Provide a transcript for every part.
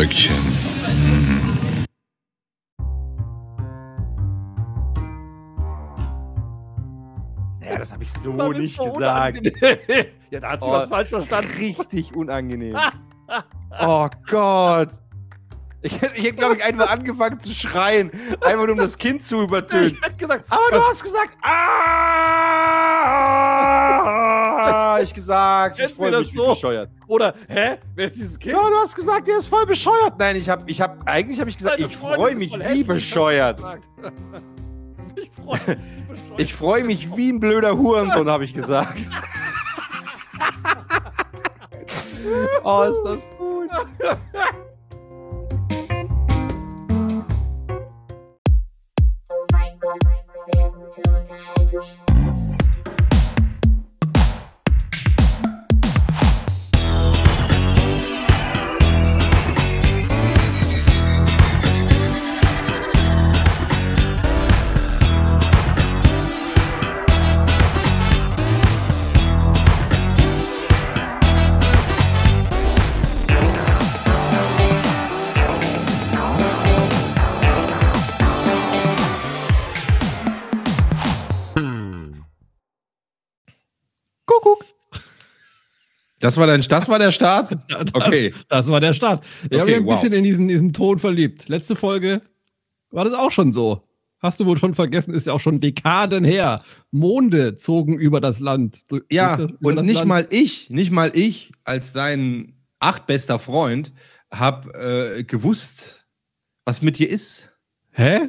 Bröckchen. Mm. Ja, das habe ich so nicht so gesagt. ja, da hat sie Oh. was falsch verstanden. Richtig unangenehm. oh Gott. Ich hätte, ich hätte glaube ich, einfach angefangen zu schreien. Einfach nur, um das Kind zu übertönen. Ich hätte gesagt, Aber du hast gesagt, ah, ich gesagt, ich freue mich so? bescheuert. oder, hä? Wer ist dieses Kind? Ja, du hast gesagt, der ist voll bescheuert. Nein, ich habe, ich habe, eigentlich habe ich gesagt, Deine ich freue mich wie hässlich, bescheuert. Ich freue mich wie bescheuert. Ich freue mich wie ein blöder Hurensohn, habe ich gesagt. oh, ist das gut. Oh mein Gott, sehr gute Unterhaltung. Das war, dein, das war der Start? Das, Okay. das war der Start. Ich habe Okay, mich ein wow. bisschen in diesen, diesen Ton verliebt. Letzte Folge war das auch schon so. Hast du wohl schon vergessen, ist ja auch schon Dekaden her. Monde zogen über das Land. Ja, das, und nicht Land. mal ich, nicht mal ich als dein achtbester Freund hab äh, gewusst, was mit dir ist. Hä?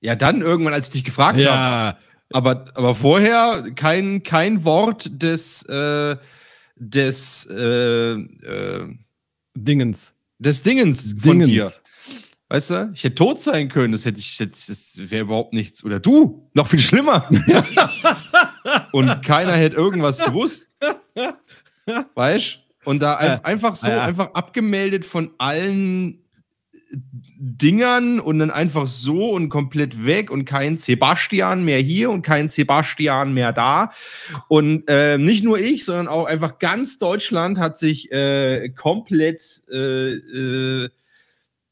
Ja, dann irgendwann, als ich dich gefragt habe. Ja. Aber, aber vorher kein, kein Wort des, äh, des, äh, äh, Dingens. des Dingens von Dingens. dir. Weißt du? Ich hätte tot sein können, das hätte ich jetzt, das wäre überhaupt nichts. Oder du, noch viel schlimmer. Und keiner hätte irgendwas gewusst. Weißt Und da ein- einfach so, ja. einfach abgemeldet von allen Dingern und dann einfach so und komplett weg und kein Sebastian mehr hier und kein Sebastian mehr da. Und äh, nicht nur ich, sondern auch einfach ganz Deutschland hat sich äh, komplett äh, äh,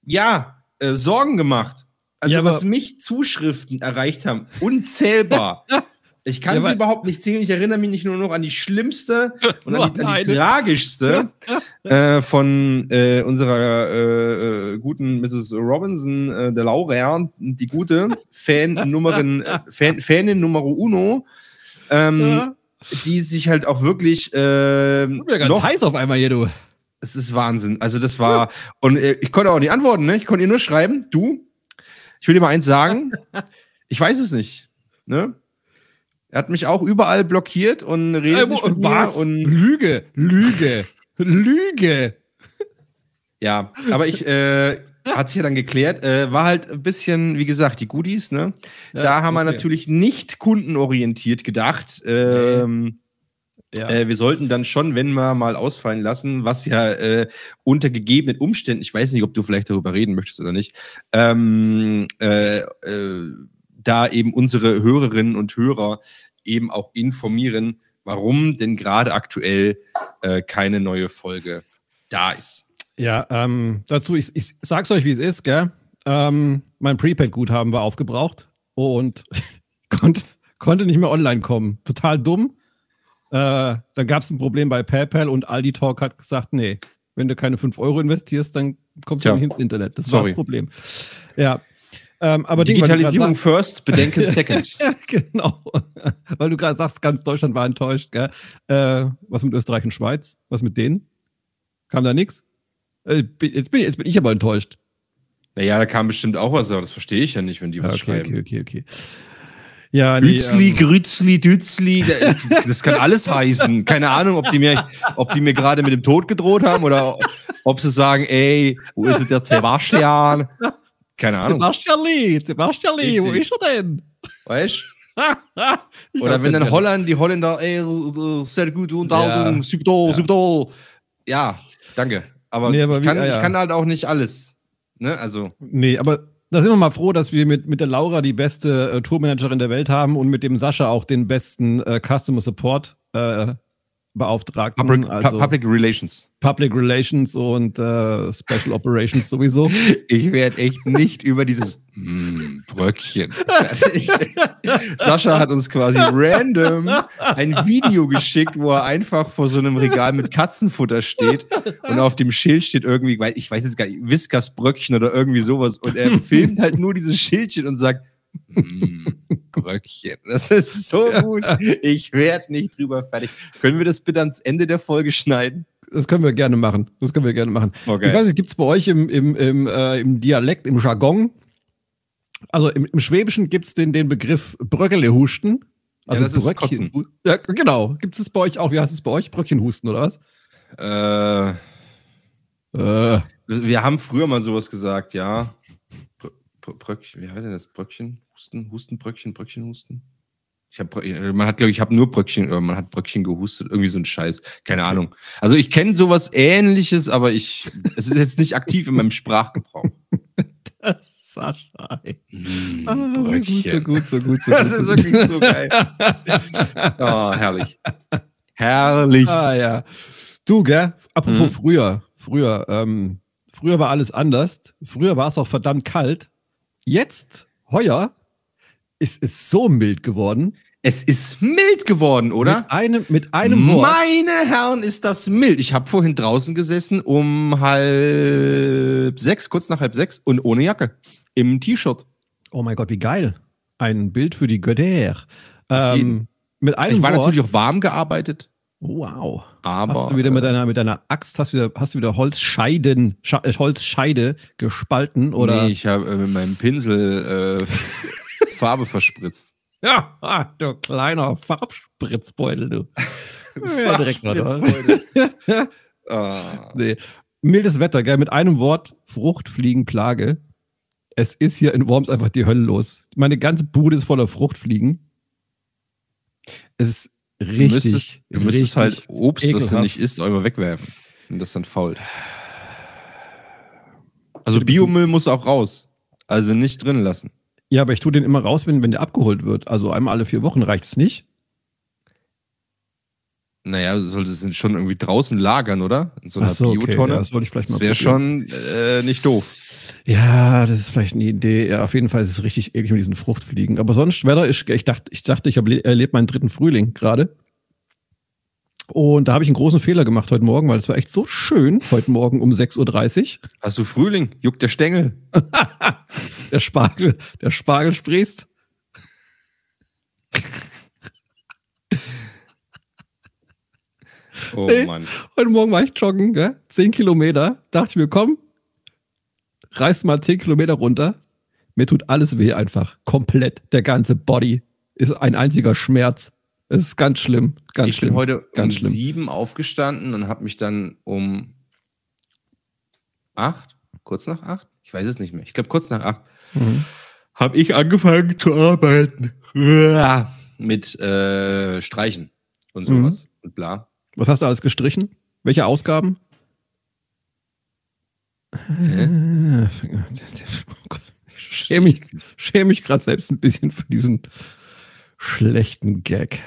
ja äh, Sorgen gemacht. Also Ja, was mich Zuschriften erreicht haben, unzählbar. Ich kann Ja, sie überhaupt nicht zählen. Ich erinnere mich nicht nur noch an die schlimmste und an die, an die tragischste äh, von äh, unserer äh, äh, guten Mrs. Robinson, äh, der Laura, die gute Fan-Nummerin, äh, Fan, Fanin Numero Uno, ähm, Ja. die sich halt auch wirklich äh, Ich bin ja ganz noch heiß auf einmal hier, du. es ist Wahnsinn. Also das war und ich konnte auch nicht antworten. Ne? Ich konnte ihr nur schreiben. Du, ich will dir mal eins sagen. Ich weiß es nicht. Ne? Er hat mich auch überall blockiert und redet Äh, mir was? und Lüge, Lüge, Lüge. ja. Aber ich äh, hat sich ja dann geklärt. Äh, war halt ein bisschen, wie gesagt, die Goodies. Ne? Ja, da haben wir okay. natürlich nicht kundenorientiert gedacht. Ähm, Ja. Äh, wir sollten dann schon, wenn wir mal ausfallen lassen, was ja äh, unter gegebenen Umständen, ich weiß nicht, ob du vielleicht darüber reden möchtest oder nicht, ähm, äh, äh, da eben unsere Hörerinnen und Hörer eben auch informieren, warum denn gerade aktuell äh, keine neue Folge da ist. Ja, ähm, dazu, ich, ich sag's euch, wie es ist, gell? Ähm, mein Prepaid-Guthaben war aufgebraucht und konnte, konnte nicht mehr online kommen. Total dumm. Äh, dann gab es ein Problem bei PayPal und Aldi Talk hat gesagt, nee, wenn du keine 5 Euro investierst, dann kommst du Tja. nicht ins Internet. Das war Sorry. das Problem. Ja. Ähm, aber Ding, Digitalisierung grad first, Bedenken second. ja, genau. Weil du gerade sagst, ganz Deutschland war enttäuscht, gell? Äh, was mit Österreich und Schweiz? Was mit denen? Kam da nichts? Äh, jetzt, bin, jetzt bin ich aber enttäuscht. naja, da kam bestimmt auch was, aber das verstehe ich ja nicht, wenn die was okay, schreiben. okay, okay, okay. Ja, nee, ähm, Grützli, Dützli, das kann alles heißen. Keine Ahnung, ob die mir, ob die mir gerade mit dem Tod gedroht haben oder ob sie sagen, ey, wo ist der Sebastian? Keine Ahnung, Sebastian Lee, Sebastian Lee, wo ist er denn? weißt Ich Oder wenn dann Holland, die Holländer, ey, sehr gute Unterhaltung, Ja. super, Ja. super. Ja, danke. Aber, Nee, aber ich, wie- kann, ja, ja. ich kann halt auch nicht alles. Ne, also, Nee, aber da sind wir mal froh, dass wir mit, mit der Laura die beste äh, Tourmanagerin der Welt haben und mit dem Sascha auch den besten äh, Customer Support äh, Beauftragten, Public, also Pu- Public Relations. Public Relations und äh, Special Operations sowieso. Ich werde echt nicht über dieses mm, Bröckchen. Sascha hat uns quasi random ein Video geschickt, wo er einfach vor so einem Regal mit Katzenfutter steht und auf dem Schild steht irgendwie, ich weiß jetzt gar nicht, Whiskas Bröckchen oder irgendwie sowas und er filmt halt nur dieses Schildchen und sagt Bröckchen. Das ist so gut. Ich werde nicht drüber fertig. Können wir das bitte ans Ende der Folge schneiden? Das können wir gerne machen. Das können wir gerne machen. Okay. Ich weiß nicht, gibt es bei euch im, im, im, äh, im Dialekt, im Jargon, also im, im Schwäbischen gibt es den, den Begriff Bröckelehusten. Also das ist Bröckchen- Ja, genau. Gibt es bei euch auch? Wie heißt es bei euch? Bröckchenhusten oder was? Äh, Äh, Wir haben früher mal sowas gesagt, ja. Br Br Bröckchen, wie heißt denn das? Bröckchen? Husten? Husten, Bröckchen, Bröckchen, Husten? Ich hab, man hat, glaube ich, habe nur Bröckchen, oder man hat Bröckchen gehustet, irgendwie so ein Scheiß. Keine Ahnung. Also ich kenne sowas ähnliches, aber ich, es ist jetzt nicht aktiv in meinem Sprachgebrauch. Sascha. ey. Mm, Ah, so gut, so Bröckchen. gut, so gut, so Das ist wirklich so geil. Oh, herrlich. Herrlich. Ah ja. Du, gell? Apropos Mhm. früher. Früher, ähm, früher war alles anders. Früher war es auch verdammt kalt. Jetzt, heuer, ist es so mild geworden. Es ist mild geworden, oder? Mit einem, mit einem Wort. Meine Herren, ist das mild. Ich habe vorhin draußen gesessen um halb sechs, kurz nach halb sechs und ohne Jacke. Im T-Shirt. Oh mein Gott, wie geil. Ein Bild für die Götter. Ähm, mit einem Ich war Wort. natürlich auch warm gearbeitet, wow. aber. Hast du wieder mit deiner, mit deiner Axt, hast du wieder, hast du wieder Holzscheiden, Scha äh, Holzscheide gespalten oder? Nee, ich habe äh, mit meinem Pinsel äh, Farbe verspritzt. Ja, ah, du kleiner Farbspritzbeutel, du. Ja, direkt mal. Ah. Nee. Mildes Wetter, gell? Mit einem Wort, Fruchtfliegenplage. Es ist hier in Worms einfach die Hölle los. Meine ganze Bude ist voller Fruchtfliegen. Es ist richtig. müsstest, du müsstest halt Obst, was du ekelhaft. nicht isst, einfach wegwerfen. Und das dann fault. Also Biomüll muss auch raus. Also nicht drin lassen. Ja, aber ich tue den immer raus, wenn, wenn der abgeholt wird. Also einmal alle vier Wochen reicht es nicht. Naja, du solltest es schon irgendwie draußen lagern, oder? In so einer Ach so, okay. Biotonne. Ja, das wollte ich vielleicht mal das wäre schon äh, nicht doof. Ja, das ist vielleicht eine Idee. Ja, auf jeden Fall ist es richtig eklig mit diesen Fruchtfliegen. Aber sonst, Wetter ist, ich dachte, ich dachte, ich habe erlebt meinen dritten Frühling gerade. Und da habe ich einen großen Fehler gemacht heute Morgen, weil es war echt so schön heute Morgen um 6.30 Uhr. Hast du Frühling? Juckt der Stängel? Der Spargel, der Spargel sprießt. Oh Nee. Mann. Heute Morgen war ich joggen, gell? 10 Kilometer. Dachte ich mir, komm, reiß mal 10 Kilometer runter. Mir tut alles weh einfach. Komplett. Der ganze Body ist ein einziger Schmerz. Es ist ganz schlimm. Ganz ich schlimm. bin heute ganz um schlimm. sieben aufgestanden und habe mich dann um acht, kurz nach acht, ich weiß es nicht mehr, ich glaube kurz nach acht, Mhm. habe ich angefangen zu arbeiten. Mit äh, Streichen und Mhm. sowas und bla. Was hast du alles gestrichen? Welche Ausgaben? Ich schäme mich, schäme mich gerade selbst ein bisschen für diesen schlechten Gag.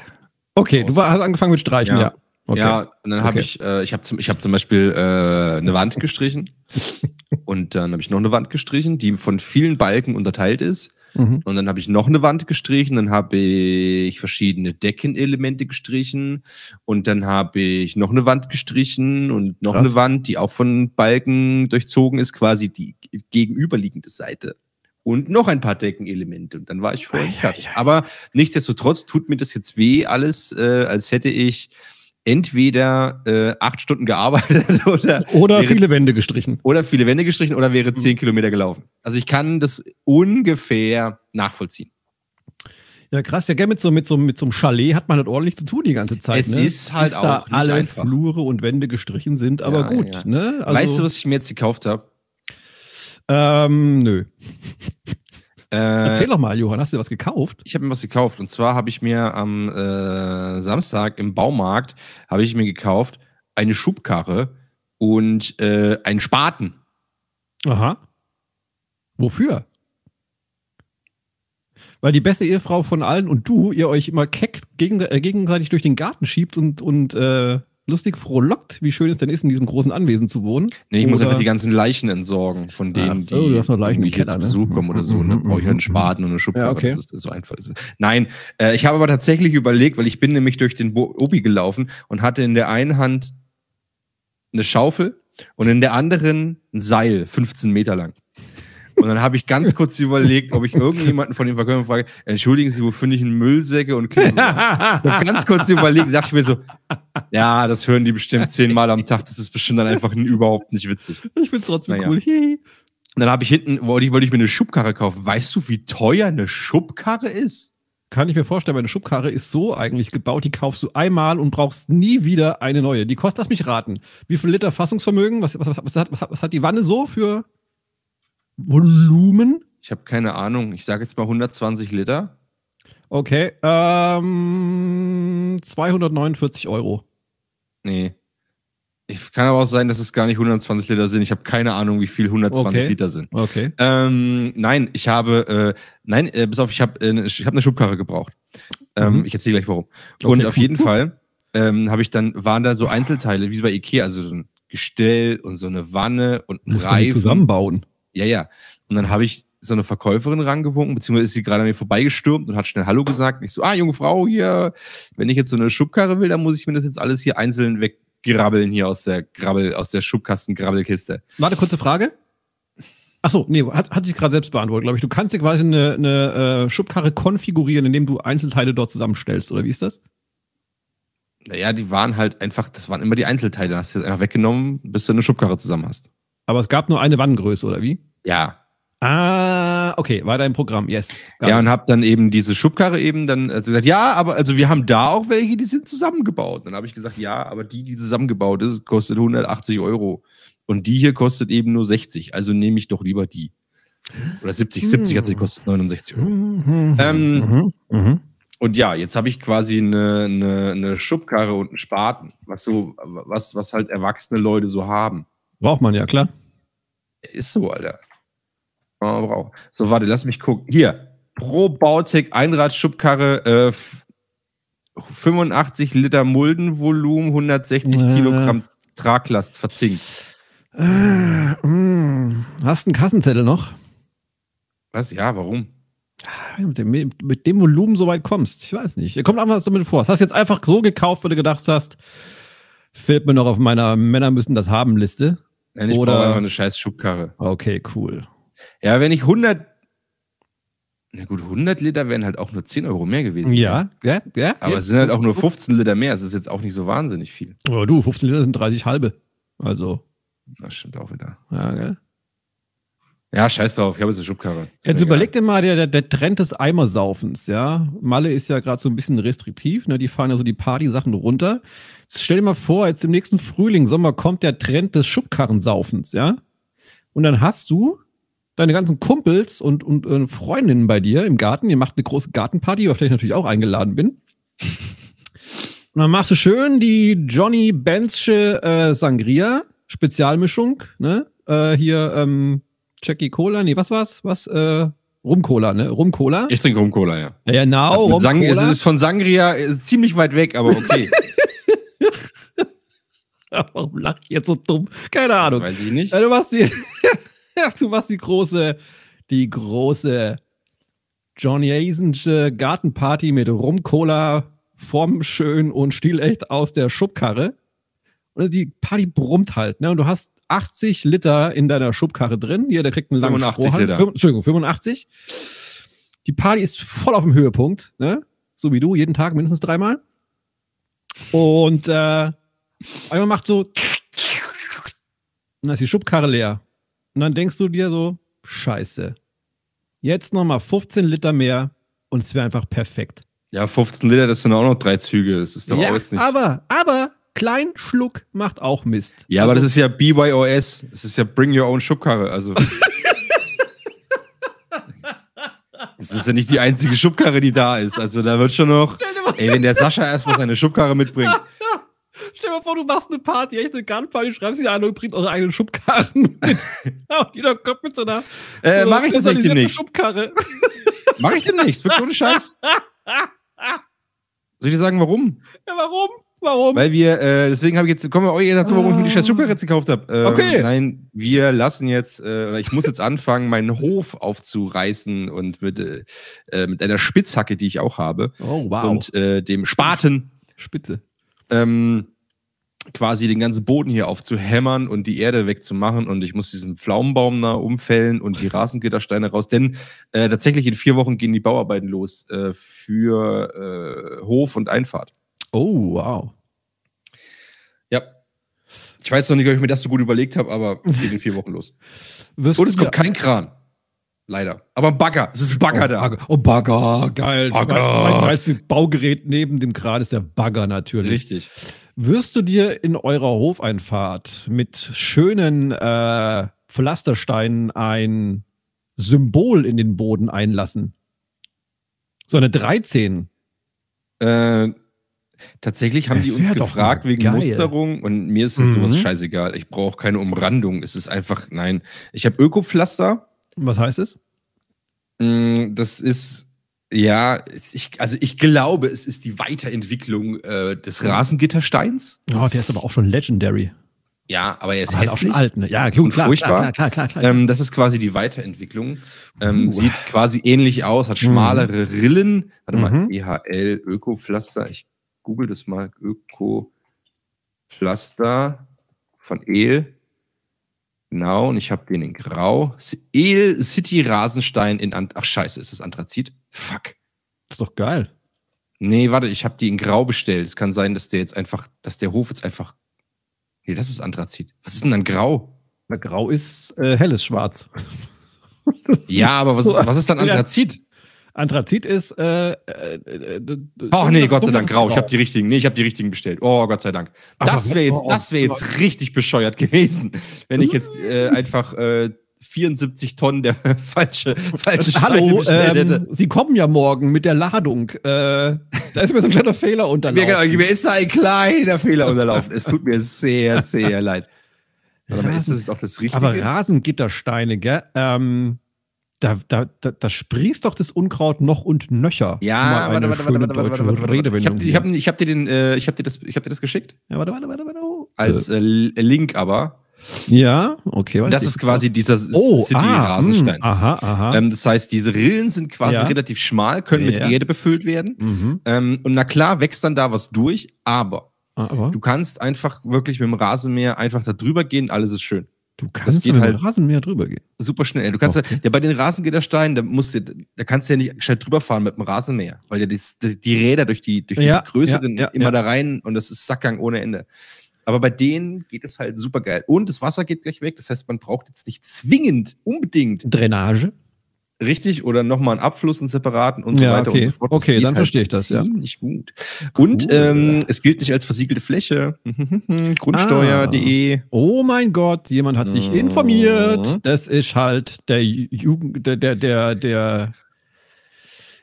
Okay, du war, hast angefangen mit Streichen, ja. Ja. Okay. Ja, und dann habe Okay. ich, äh, ich habe zum, ich hab zum Beispiel äh, eine Wand gestrichen und dann habe ich noch eine Wand gestrichen, die von vielen Balken unterteilt ist. Mhm. Und dann habe ich noch eine Wand gestrichen, dann habe ich verschiedene Deckenelemente gestrichen und dann habe ich noch eine Wand gestrichen und noch Krass. eine Wand, die auch von Balken durchzogen ist, quasi die gegenüberliegende Seite. Und noch ein paar Deckenelemente. Und dann war ich vorhin ei, fertig. Aber nichtsdestotrotz tut mir das jetzt weh, alles, äh, als hätte ich entweder äh, acht Stunden gearbeitet oder, Oder wäre- viele Wände gestrichen. oder viele Wände gestrichen oder wäre zehn Mhm. Kilometer gelaufen. Also ich kann das ungefähr nachvollziehen. Ja, krass. Ja, gell, mit so, mit, so, mit so einem Chalet hat man halt ordentlich zu tun die ganze Zeit. Es ne? ist halt Bis auch da alle einfach. Flure und Wände gestrichen sind, aber Ja, gut. ja. Ne? Also, weißt du, was ich mir jetzt gekauft habe? Ähm, nö. Äh, Erzähl doch mal, Johann, hast du dir was gekauft? ich habe mir was gekauft. Und zwar habe ich mir am äh, Samstag im Baumarkt habe ich mir gekauft eine Schubkarre und äh, einen Spaten. Aha. Wofür? weil die beste Ehefrau von allen und du, ihr euch immer keck gegen, äh, gegenseitig durch den Garten schiebt und, und äh, lustig frohlockt, wie schön es denn ist, in diesem großen Anwesen zu wohnen. Nee, ich muss Oder- einfach die ganzen Leichen entsorgen, von denen, so, die im hier zu ne? Besuch kommen oder so. Ne? Mhm, Brauche ich halt mhm, einen Spaten und eine Schubkarre. Ja, okay. Das ist so einfach. ist es. Nein, äh, ich habe aber tatsächlich überlegt, weil ich bin nämlich durch den Bo Obi gelaufen und hatte in der einen Hand eine Schaufel und in der anderen ein Seil, 15 Meter lang. Und dann habe ich ganz kurz überlegt, ob ich irgendjemanden von den Verkäufern frage, entschuldigen Sie, wo finde ich einen Müllsäcke und habe ganz kurz überlegt, dachte ich mir so, ja, das hören die bestimmt zehnmal am Tag, das ist bestimmt dann einfach überhaupt nicht witzig. Ich find's trotzdem Naja. cool. Hihi. Und dann habe ich hinten, wollte ich, wollte ich mir eine Schubkarre kaufen. Weißt du, wie teuer eine Schubkarre ist? Kann ich mir vorstellen, meine Schubkarre ist so eigentlich gebaut, die kaufst du einmal und brauchst nie wieder eine neue. Die kostet, lass mich raten, wie viel Liter Fassungsvermögen? Was, was, was, hat, was hat die Wanne so für Volumen? Ich habe keine Ahnung. Ich sage jetzt mal 120 Liter. Okay, ähm, 249 Euro. Nee. Ich, kann aber auch sein, dass es gar nicht 120 Liter sind. Ich habe keine Ahnung, wie viel 120 Okay. Liter sind. Okay. Ähm, nein, ich habe, äh, nein, äh, bis auf, ich habe äh, ne- ich hab eine Schubkarre gebraucht. Ähm, Mhm. Ich erzähle gleich warum. Und Okay. auf jeden Fall ähm, habe ich dann, waren da so Einzelteile, wie bei Ikea, also so ein Gestell und so eine Wanne und ein Muss man die Reifen. zusammenbauen. Ja, ja. Und dann habe ich so eine Verkäuferin rangewunken, beziehungsweise ist sie gerade an mir vorbeigestürmt und hat schnell Hallo gesagt. Und ich so, ah, junge Frau hier, wenn ich jetzt so eine Schubkarre will, dann muss ich mir das jetzt alles hier einzeln weggrabbeln hier aus der Grabbel, aus der Schubkasten-Grabbelkiste. Warte, kurze Frage. Ach so, nee, hat, hat sich gerade selbst beantwortet, glaube ich. Du kannst dir quasi eine, eine äh, Schubkarre konfigurieren, indem du Einzelteile dort zusammenstellst, oder wie ist das? Naja, die waren halt einfach, das waren immer die Einzelteile. Hast du jetzt einfach weggenommen, bis du eine Schubkarre zusammen hast. Aber es gab nur eine Wannengröße, oder wie? Ja. Ah, okay, weiter im Programm, yes. Ja, und hab dann eben diese Schubkarre eben dann also gesagt, ja, aber also wir haben da auch welche, die sind zusammengebaut. Dann habe ich gesagt, ja, aber die, die zusammengebaut ist, kostet 180 Euro. Und die hier kostet eben nur 60. Also nehme ich doch lieber die. Oder 70, 70 hat sie gekostet, 69 Euro. Mhm, Ähm, mhm, mhm. Und ja, jetzt habe ich quasi eine, eine, eine Schubkarre und einen Spaten, was so, was, was halt erwachsene Leute so haben. Braucht man ja, klar. Ist so, Alter. Oh. So, warte, lass mich gucken. Hier, pro Bautec Einradschubkarre, äh, f- 85 Liter Muldenvolumen, 160 Äh. Kilogramm Traglast verzinkt. Äh, mm. Hast du einen Kassenzettel noch? Was? Ja, warum? Mit dem, mit dem Volumen so weit kommst. Ich weiß nicht. Kommt einfach so mit vor. Das hast du jetzt einfach so gekauft, weil du gedacht hast, fehlt mir noch auf meiner Männer müssen das haben Liste. Nein, ich Oder- brauche einfach eine scheiß Schubkarre. Okay, cool. Ja, wenn ich 100, na gut, 100 Liter wären halt auch nur 10 Euro mehr gewesen. Ja, ja, ja. Aber jetzt. es sind halt auch nur 15 Liter mehr. Es ist jetzt auch nicht so wahnsinnig viel. Oh, du, 15 Liter sind 30 halbe. Also, Das stimmt auch wieder. ja, gell? Ja, scheiß drauf. Ich habe jetzt eine Schubkarre. Ist Jetzt überleg dir mal, der, der, der Trend des Eimersaufens, ja. Malle ist ja gerade so ein bisschen restriktiv, ne? Die fahren ja so die Party-Sachen runter. Jetzt stell dir mal vor, jetzt im nächsten Frühling, Sommer kommt der Trend des Schubkarrensaufens, ja. Und dann hast du deine ganzen Kumpels und, und, äh, Freundinnen bei dir im Garten. Ihr macht eine große Gartenparty, auf der ich natürlich auch eingeladen bin. Und dann machst du schön die Johnny Benzsche äh, Sangria Spezialmischung, ne? Äh, hier ähm, Jackie Cola, nee, was war's? Was? Äh, Rum-Cola, ne? Rum-Cola? Ich trinke Rum-Cola, ja. Ja, genau, Mit Sang es ist von Sangria ist ziemlich weit weg, aber okay. Warum lach ich jetzt so dumm? Keine Ahnung. Weiß ich nicht. Ja, du machst die, du machst die große, die große Johnny Asensche Gartenparty mit Rum-Cola vom schön und stilecht aus der Schubkarre. Und die Party brummt halt, ne? Und du hast 80 Liter in deiner Schubkarre drin. Jeder kriegt einen langen 85 Strohhalm. Liter. Entschuldigung, 85. Die Party ist voll auf dem Höhepunkt, ne? So wie du, jeden Tag mindestens dreimal. Und äh, einmal macht so und dann ist die Schubkarre leer. Und dann denkst du dir so, scheiße. Jetzt nochmal 15 Liter mehr und es wäre einfach perfekt. Ja, 15 Liter, das sind auch noch drei Züge. Das ist doch ja, auch jetzt nicht. aber, aber, klein Schluck macht auch Mist. ja, aber Also, das ist ja BYOS. Das ist ja Bring Your Own Schubkarre. Also. Das ist ja nicht die einzige Schubkarre, die da ist. Also da wird schon noch. Ey, wenn der Sascha erstmal seine Schubkarre mitbringt. Stell dir mal vor, du machst eine Party, echt eine Gartenparty, schreibst sie an und bringt eure eigenen Schubkarren mit. Jeder kommt mit so einer, Äh, so mach ich tatsächlich personalisierten demnächst. Schubkarre. Mach ich demnächst, wirklich ohne Scheiß. Soll ich dir sagen, warum? Ja, warum? Warum? Weil wir, äh, deswegen habe ich jetzt, kommen wir euch dazu, warum ich mir die scheiß Schubkarre gekauft habe. Äh, Okay. Nein, wir lassen jetzt, äh, oder ich muss jetzt anfangen, meinen Hof aufzureißen und mit, äh, mit einer Spitzhacke, die ich auch habe, oh, wow. und äh, dem Spaten Spitze. ähm, quasi den ganzen Boden hier aufzuhämmern und die Erde wegzumachen und ich muss diesen Pflaumenbaum da umfällen und die Rasengittersteine raus, denn äh, tatsächlich in vier Wochen gehen die Bauarbeiten los äh, für äh, Hof und Einfahrt. Oh, wow. Ja. Ich weiß noch nicht, ob ich mir das so gut überlegt habe, aber es geht in vier Wochen los. Wirst Und es kommt kein Kran. Leider. Aber ein Bagger. Es ist ein Bagger oh, da. Bagger. Oh, Bagger, geil. Bagger. Mein, mein geilstes Baugerät neben dem Kran ist der Bagger natürlich. Richtig. Wirst du dir in eurer Hofeinfahrt mit schönen äh, Pflastersteinen ein Symbol in den Boden einlassen? So eine 13. Äh, tatsächlich haben Das die uns gefragt wegen geil. Musterung und mir ist jetzt sowas Mhm. scheißegal. Ich brauche keine Umrandung. Es ist einfach, nein. Ich habe Ökopflaster. Was heißt es? Mm, Das ist, ja, ich, also ich glaube, es ist die Weiterentwicklung äh, des Rasengittersteins. Oh, der ist aber auch schon legendary. Ja, aber er ist Aber halt auch hässlich. schon alt, ne? Ja, gut, Und klar, furchtbar. klar, klar, klar, klar. Ähm, das ist quasi die Weiterentwicklung. Ähm, Uh. Sieht quasi ähnlich aus, hat schmalere Rillen. Warte mal, Mhm. EHL Ökopflaster. Ich google das mal. Ökopflaster von El. Genau, und ich habe den in Grau. El City Rasenstein in Ant Ach scheiße, ist das Anthrazit? Fuck. ist doch geil. Nee, warte, ich habe die in Grau bestellt. Es kann sein, dass der jetzt einfach, dass der Hof jetzt einfach. Nee, das ist Anthrazit. Was ist denn dann Grau? Na, grau ist äh, helles Schwarz. Ja, aber was ist, was ist dann Ja. Anthrazit? Anthrazit ist. Äh, äh, äh, Ach nee, Gott sei Dank dunkles grau. Ich habe die richtigen. Nee, ich habe die richtigen bestellt. Oh, Gott sei Dank. Das wäre jetzt, oh, das wäre jetzt richtig bescheuert gewesen, wenn ich jetzt äh, einfach äh, 74 Tonnen der falsche, falsche Steine Hallo, ähm, Sie kommen ja morgen mit der Ladung. Äh, da ist mir so ein kleiner Fehler Mir, unterlaufen. genau, mir ist da ein kleiner Fehler unterlaufen. Es tut mir sehr, sehr leid. Warte mal, ist das jetzt auch das Richtige? Aber Rasengittersteine, gell? Ähm, da, da, da, da sprießt doch das Unkraut noch und nöcher. ja, warte, warte, warte, warte, deutsche warte, warte, warte. Ich habe ich hab, ich hab dir den, äh, ich hab dir das, ich hab dir das geschickt ja, warte, warte, warte, warte. als äh, Link, aber Ja, okay. das ist quasi dieser oh, ah, Rasenstein. mh, aha, aha. Ähm, das heißt, diese Rillen sind quasi Ja. relativ schmal, können mit Ja. Erde befüllt werden. mhm. Ähm, und na klar wächst dann da was durch, aber Ah, aber du kannst einfach wirklich mit dem Rasenmäher einfach da drüber gehen, alles ist schön. du kannst mit dem halt- Rasenmäher drüber gehen. Super schnell. Du kannst Okay. ja, ja bei den Rasengittersteinen, da musst du, da kannst du ja nicht gescheit drüber fahren mit dem Rasenmäher, weil ja die, die, Räder durch die, durch Ja, diese größeren ja, ja, immer ja. da rein und das ist Sackgang ohne Ende. Aber bei denen geht es halt super geil. Und das Wasser geht gleich weg. Das heißt, man braucht jetzt nicht zwingend, unbedingt Drainage. Richtig, oder nochmal einen Abfluss, einen separaten und so Ja, weiter okay. und so fort. Das Okay, dann verstehe ich das, ja. Ziemlich gut. Und Cool. ähm, es gilt nicht als versiegelte Fläche. Grundsteuer.de. Oh mein Gott, jemand hat sich Mhm. informiert. Das ist halt der Jugend, der, der, der, der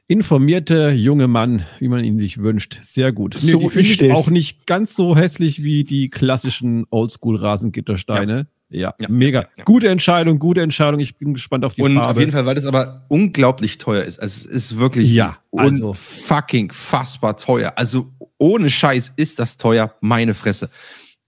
informierte junge Mann, wie man ihn sich wünscht. Sehr gut. So die finde ist es. auch nicht ganz so hässlich wie die klassischen Oldschool-Rasengittersteine. Ja, Ja, mega. ja, ja. Gute Entscheidung, gute Entscheidung. Ich bin gespannt auf die Und Farbe. auf jeden Fall, weil das aber unglaublich teuer ist. Also es ist wirklich Ja, also- unfucking fassbar teuer. Also ohne Scheiß ist das teuer, meine Fresse.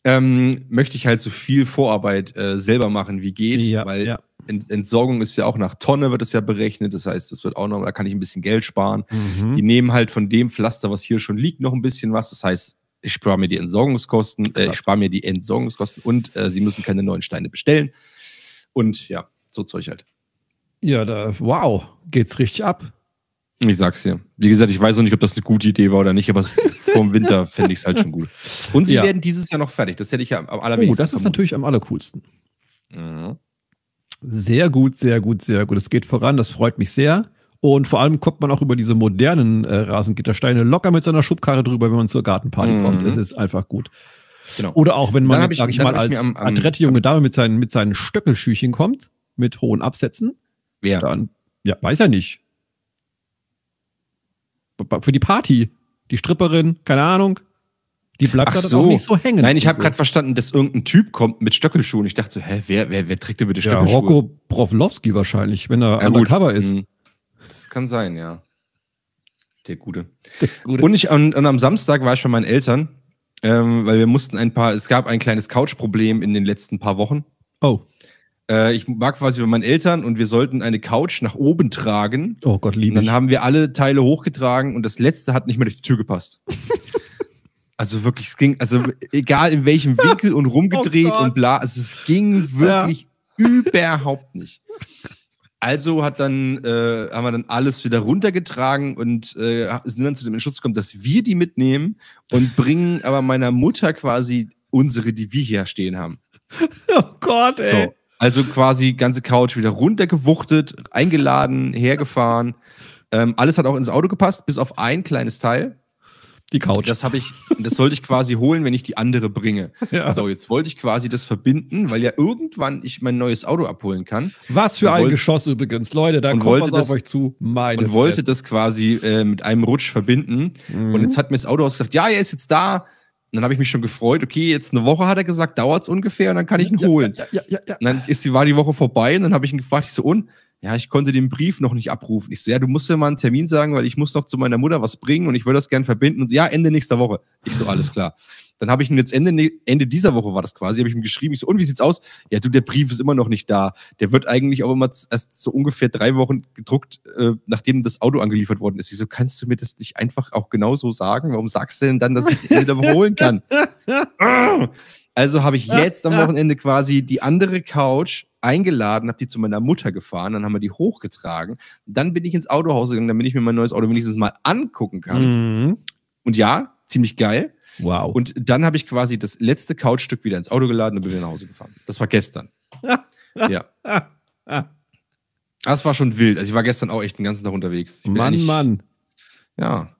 Ähm, möchte ich halt so viel Vorarbeit äh, selber machen, wie geht, Ja, weil ja. Ent Entsorgung ist ja auch nach Tonne, wird es ja berechnet. Das heißt, das wird auch noch, da kann ich ein bisschen Geld sparen. Mhm. Die nehmen halt von dem Pflaster, was hier schon liegt, noch ein bisschen was. Das heißt, ich spare mir die Entsorgungskosten, äh, ich spare mir die Entsorgungskosten und äh, sie müssen keine neuen Steine bestellen. Und ja, so Zeug halt. Ja, da, wow, geht's richtig ab. Ich sag's dir. Wie gesagt, ich weiß noch nicht, ob das eine gute Idee war oder nicht, aber vorm Winter fände ich es halt schon gut. Und sie Ja. werden dieses Jahr noch fertig. Das hätte ich ja am am Oh, allerwenigsten. das ist natürlich am allercoolsten. Mhm. Sehr gut, sehr gut, sehr gut. Es geht voran, das freut mich sehr. Und vor allem kommt man auch über diese modernen äh, Rasengittersteine locker mit seiner Schubkarre drüber, wenn man zur Gartenparty Mhm. kommt. Es ist einfach gut. Genau. Oder auch wenn man, ich- sag ich mal, ich als am- am- adrette junge Dame mit seinen, mit seinen Stöckelschüchen kommt, mit hohen Absätzen, Wer? dann, ja, weiß er nicht. Für die Party. Die Stripperin, keine Ahnung. Die bleibt Ach so. auch nicht so hängen. Nein, ich habe So. gerade verstanden, dass irgendein Typ kommt mit Stöckelschuhen. Ich dachte so, hä, wer, wer, wer trägt denn bitte ja, Stöckelschuhe? Rocco Broflowski wahrscheinlich, wenn er Ja, gut. undercover ist. Mhm. Das kann sein, ja. Der Gute. Gute. Und, ich, und, und am Samstag war ich bei meinen Eltern, ähm, weil wir mussten ein paar, es gab ein kleines Couch-Problem in den letzten paar Wochen. Oh. Äh, ich war quasi bei meinen Eltern und wir sollten eine Couch nach oben tragen. Oh Gott, Und liebe dann ich. haben wir alle Teile hochgetragen und das letzte hat nicht mehr durch die Tür gepasst. also wirklich, es ging, also egal in welchem Winkel und rumgedreht Oh und bla, also es ging wirklich überhaupt nicht. Also hat dann, äh, haben wir dann alles wieder runtergetragen und äh, sind dann zu dem Entschluss gekommen, dass wir die mitnehmen und bringen aber meiner Mutter quasi unsere, die wir hier stehen haben. Oh Gott, ey. So. Also quasi ganze Couch wieder runtergewuchtet, eingeladen, hergefahren. Ähm, alles hat auch ins Auto gepasst, bis auf ein kleines Teil. Die Couch. Das habe ich, das sollte ich quasi holen, wenn ich die andere bringe. Ja. So, jetzt wollte ich quasi das verbinden, weil ja irgendwann ich mein neues Auto abholen kann Was für Und ein wollte- Geschoss übrigens, Leute. Da kommt wollte was auf euch zu. Meine und wollte Fresse. das quasi äh, mit einem Rutsch verbinden. Mhm. Und jetzt hat mir das Auto gesagt, ja, er ist jetzt da. Und dann habe ich mich schon gefreut, okay, jetzt eine Woche hat er gesagt, dauert's ungefähr und dann kann ich ihn holen. Ja, ja, ja, ja. Und dann ist die, war die Woche vorbei und dann habe ich ihn gefragt, ich so, und? Ja, ich konnte den Brief noch nicht abrufen. Ich so, ja, du musst ja mal einen Termin sagen, weil ich muss noch zu meiner Mutter was bringen und ich würde das gern verbinden. Und so, ja, Ende nächster Woche. Ich so, alles klar. Dann habe ich ihn jetzt Ende, ne- Ende dieser Woche war das quasi, habe ich ihm geschrieben, ich so, und wie sieht's aus? Ja, du, der Brief ist immer noch nicht da. Der wird eigentlich auch immer erst so ungefähr drei Wochen gedruckt, äh, nachdem das Auto angeliefert worden ist. Ich so, kannst du mir das nicht einfach auch genauso sagen? Warum sagst du denn dann, dass ich ihn Ende der Woche holen kann? Also habe ich jetzt am Wochenende quasi die andere Couch eingeladen, habe die zu meiner Mutter gefahren, dann haben wir die hochgetragen. Dann bin ich ins Autohaus gegangen, damit ich mir mein neues Auto wenigstens mal angucken kann. Mhm. Und ja, ziemlich geil. Wow. Und dann habe ich quasi das letzte Couchstück wieder ins Auto geladen und bin wieder nach Hause gefahren. Das war gestern. ja. Das war schon wild. Also ich war gestern auch echt den ganzen Tag unterwegs. Ich bin Mann, eigentlich- Mann. Ja.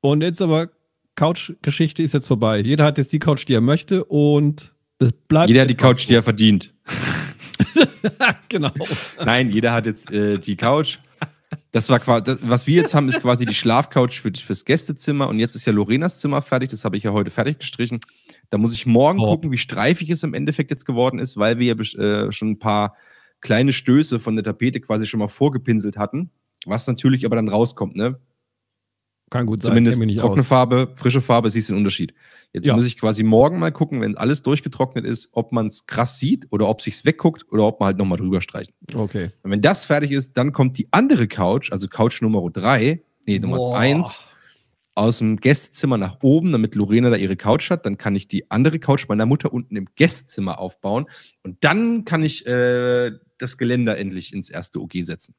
Und jetzt aber, Couch-Geschichte ist jetzt vorbei. Jeder hat jetzt die Couch, die er möchte und es bleibt. Jeder hat die Couch, die er verdient. Genau. Nein, jeder hat jetzt äh, die Couch. Das war quasi, was wir jetzt haben, ist quasi die Schlafcouch für, fürs Gästezimmer und jetzt ist ja Lorenas Zimmer fertig. Das habe ich ja heute fertig gestrichen. Da muss ich morgen Top. gucken, wie streifig es im Endeffekt jetzt geworden ist, weil wir ja äh, schon ein paar kleine Stöße von der Tapete quasi schon mal vorgepinselt hatten. Was natürlich aber dann rauskommt, ne? Kann gut sein. Zumindest trockene aus. Farbe, frische Farbe, siehst du den Unterschied. Jetzt Ja. muss ich quasi morgen mal gucken, wenn alles durchgetrocknet ist, ob man es krass sieht oder ob sich's wegguckt oder ob man halt nochmal drüber streicht. Okay. Und wenn das fertig ist, dann kommt die andere Couch, also Couch Nummer drei, nee, Nummer Boah. eins, aus dem Gästezimmer nach oben, damit Lorena da ihre Couch hat. Dann kann ich die andere Couch meiner Mutter unten im Gästezimmer aufbauen. Und dann kann ich äh, das Geländer endlich ins erste OG setzen.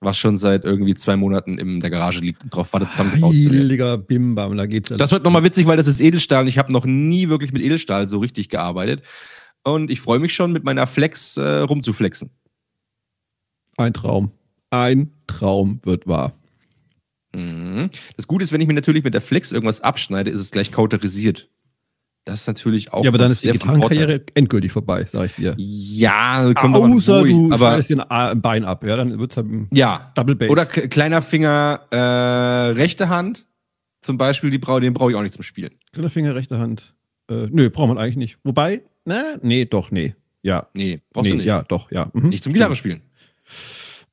Was schon seit irgendwie zwei Monaten in der Garage liegt und drauf wartet, zusammengebaut zu werden. Bimbam, da geht's. Das wird nochmal witzig, weil das ist Edelstahl und ich habe noch nie wirklich mit Edelstahl so richtig gearbeitet. Und ich freue mich schon, mit meiner Flex äh, rumzuflexen. ein Traum. Ein Traum wird wahr. Mhm. Das Gute ist, wenn ich mir natürlich mit der Flex irgendwas abschneide, ist es gleich kauterisiert. Das ist natürlich auch. ja, aber dann ist die. Gitarrenkarriere endgültig vorbei, sag ich dir. Ja, kommt an, Außer ich- du aber schneidest dir ein Bein ab, ja, dann wird's halt ein ja. Double Bass. Oder kleiner Finger, äh, rechte Hand zum Beispiel, die brau den brauche ich auch nicht zum Spielen. Kleiner Finger, rechte Hand. Äh, nö, braucht man eigentlich nicht. Wobei, na, nee, doch, nee. Ja. Nee, brauchst nee, du nicht. Ja, doch, ja. Mhm. Nicht zum Gitarre spielen.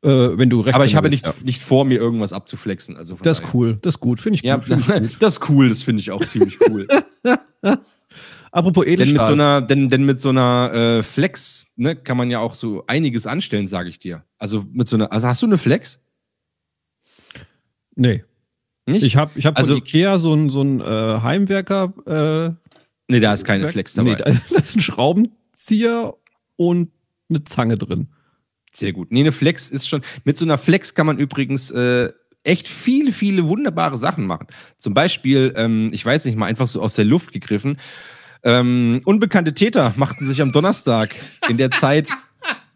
Äh, wenn du rechts Aber ich habe bist, nicht, ja. nicht vor, mir irgendwas abzuflexen. Also Das ist daher. cool, das ist gut, finde ich Ja, gut. Find ich gut. das ist cool, das finde ich auch ziemlich cool. Apropos denn Edelstahl. mit so einer, denn, denn mit so einer äh, Flex ne, kann man ja auch so einiges anstellen, sage ich dir. Also mit so einer, also hast du eine Flex? nee, Nicht? ich habe ich hab Also- von Ikea so ein, so ein äh, Heimwerker. Äh, nee, da ist keine Flex dabei. Nee, da da ist ein Schraubenzieher und eine Zange drin. Sehr gut. Nee, eine Flex ist schon. Mit so einer Flex kann man übrigens äh, echt viele, viele wunderbare Sachen machen. Zum Beispiel, ähm, ich weiß nicht mal, einfach so aus der Luft gegriffen. Ähm, unbekannte Täter machten sich am Donnerstag in der Zeit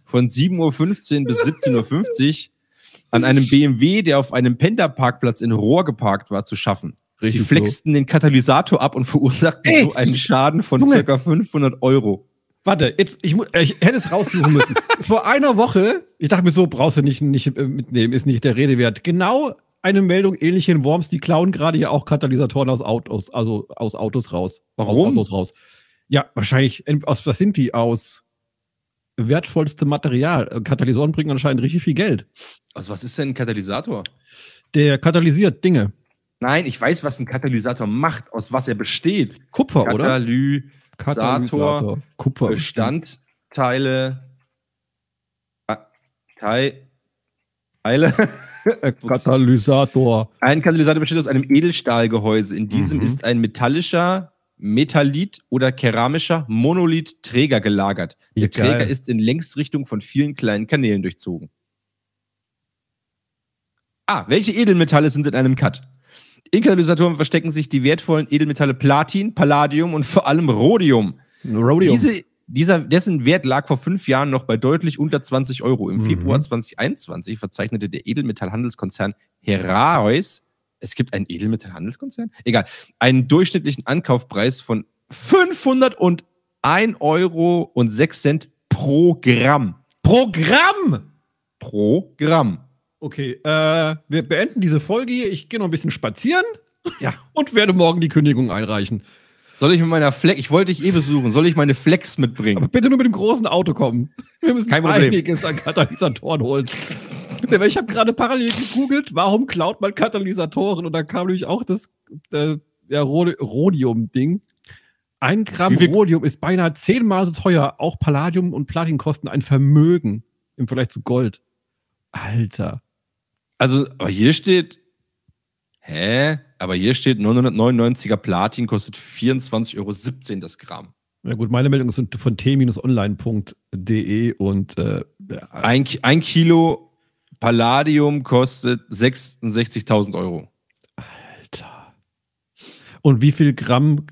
von 7.15 Uhr bis 17.50 Uhr an einem BMW, der auf einem Penderparkplatz in Rohr geparkt war, zu schaffen. Richtig Sie flexten den Katalysator ab und verursachten Ey, so einen Schaden von Junge. circa 500 Euro. Warte, jetzt, ich, äh, ich hätte es raussuchen müssen. Vor einer Woche, ich dachte mir so, brauchst du nicht, nicht äh, mitnehmen, ist nicht der Rede wert. Genau eine Meldung ähnlich in Worms, die klauen gerade ja auch Katalysatoren aus Autos, also aus Autos raus. Warum? Aus Autos raus. Ja, wahrscheinlich, aus, was sind die? Aus wertvollste Material. Äh, Katalysoren bringen anscheinend richtig viel Geld. Also, was ist denn ein Katalysator? Der katalysiert Dinge. Nein, ich weiß, was ein Katalysator macht, aus was er besteht. Kupfer, oder? Katalysator, Kupfer. Bestandteile. Ah, Teil- Teile. Äh, Katalysator. Ein Katalysator besteht aus einem Edelstahlgehäuse. In diesem Mhm. ist ein metallischer, Metallith oder keramischer Monolith-Träger gelagert. Der geil. Träger ist in Längsrichtung von vielen kleinen Kanälen durchzogen. Ah, welche Edelmetalle sind in einem Cut? In Katalysatoren verstecken sich die wertvollen Edelmetalle Platin, Palladium und vor allem Rhodium. Rhodium. Diese, dieser, dessen Wert lag vor fünf Jahren noch bei deutlich unter 20 Euro. Im Mhm. Februar 2021 verzeichnete der Edelmetallhandelskonzern Heraeus, es gibt einen Edelmetallhandelskonzern? Egal, einen durchschnittlichen Ankaufpreis von 501 Euro und 6 Cent pro Gramm. Programm! Pro Gramm. Okay, äh, wir beenden diese Folge hier. Ich gehe noch ein bisschen spazieren Ja. und werde morgen die Kündigung einreichen. Soll ich mit meiner Flex, ich wollte dich eh besuchen, soll ich meine Flex Aber mitbringen? bitte nur mit dem großen Auto kommen. Wir müssen Kein Problem. einiges an Katalysatoren holen. Ich habe gerade parallel gegoogelt, warum klaut man Katalysatoren? Und da kam nämlich auch das äh, ja, Rhodi- Rhodium-Ding. Ein Gramm Rhodium ist beinahe zehnmal so teuer. Auch Palladium und Platin kosten ein Vermögen im Vergleich zu Gold. Alter. Also, aber hier steht, hä? Aber hier steht 999er Platin kostet 24,17 Euro das Gramm. Ja gut, meine Meldungen sind von t-online.de und äh, Ein, ein Kilo Palladium kostet 66.000 Euro. Alter. Und wie viel Gramm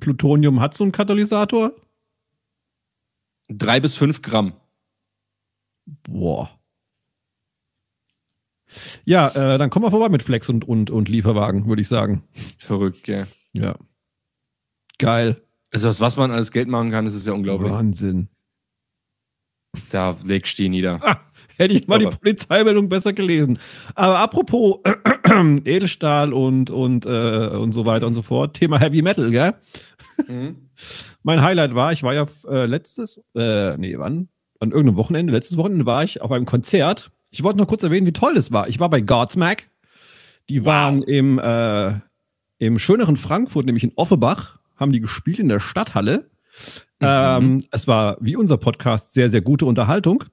Plutonium hat so ein Katalysator? Drei bis fünf Gramm. Boah. Ja, äh, dann kommen wir vorbei mit Flex und, und, und Lieferwagen, würde ich sagen. Verrückt, gell? Ja. Geil. Also, aus was man alles Geld machen kann, das ist ja unglaublich. Wahnsinn. Da legst du die nieder. Ah, hätte ich mal die Aber- Polizeimeldung besser gelesen. Aber apropos Edelstahl und, und, äh, und so weiter und so fort, Thema Heavy Metal, gell? Mhm. Mein Highlight war, ich war ja äh, letztes, äh, nee, wann? An irgendeinem Wochenende, letztes Wochenende war ich auf einem Konzert. Ich wollte noch kurz erwähnen, wie toll das war. Ich war bei Godsmack. Die waren im, äh, im schöneren Frankfurt, nämlich in Offenbach, haben die gespielt in der Stadthalle. Ähm, es war, wie unser Podcast, sehr, sehr gute Unterhaltung.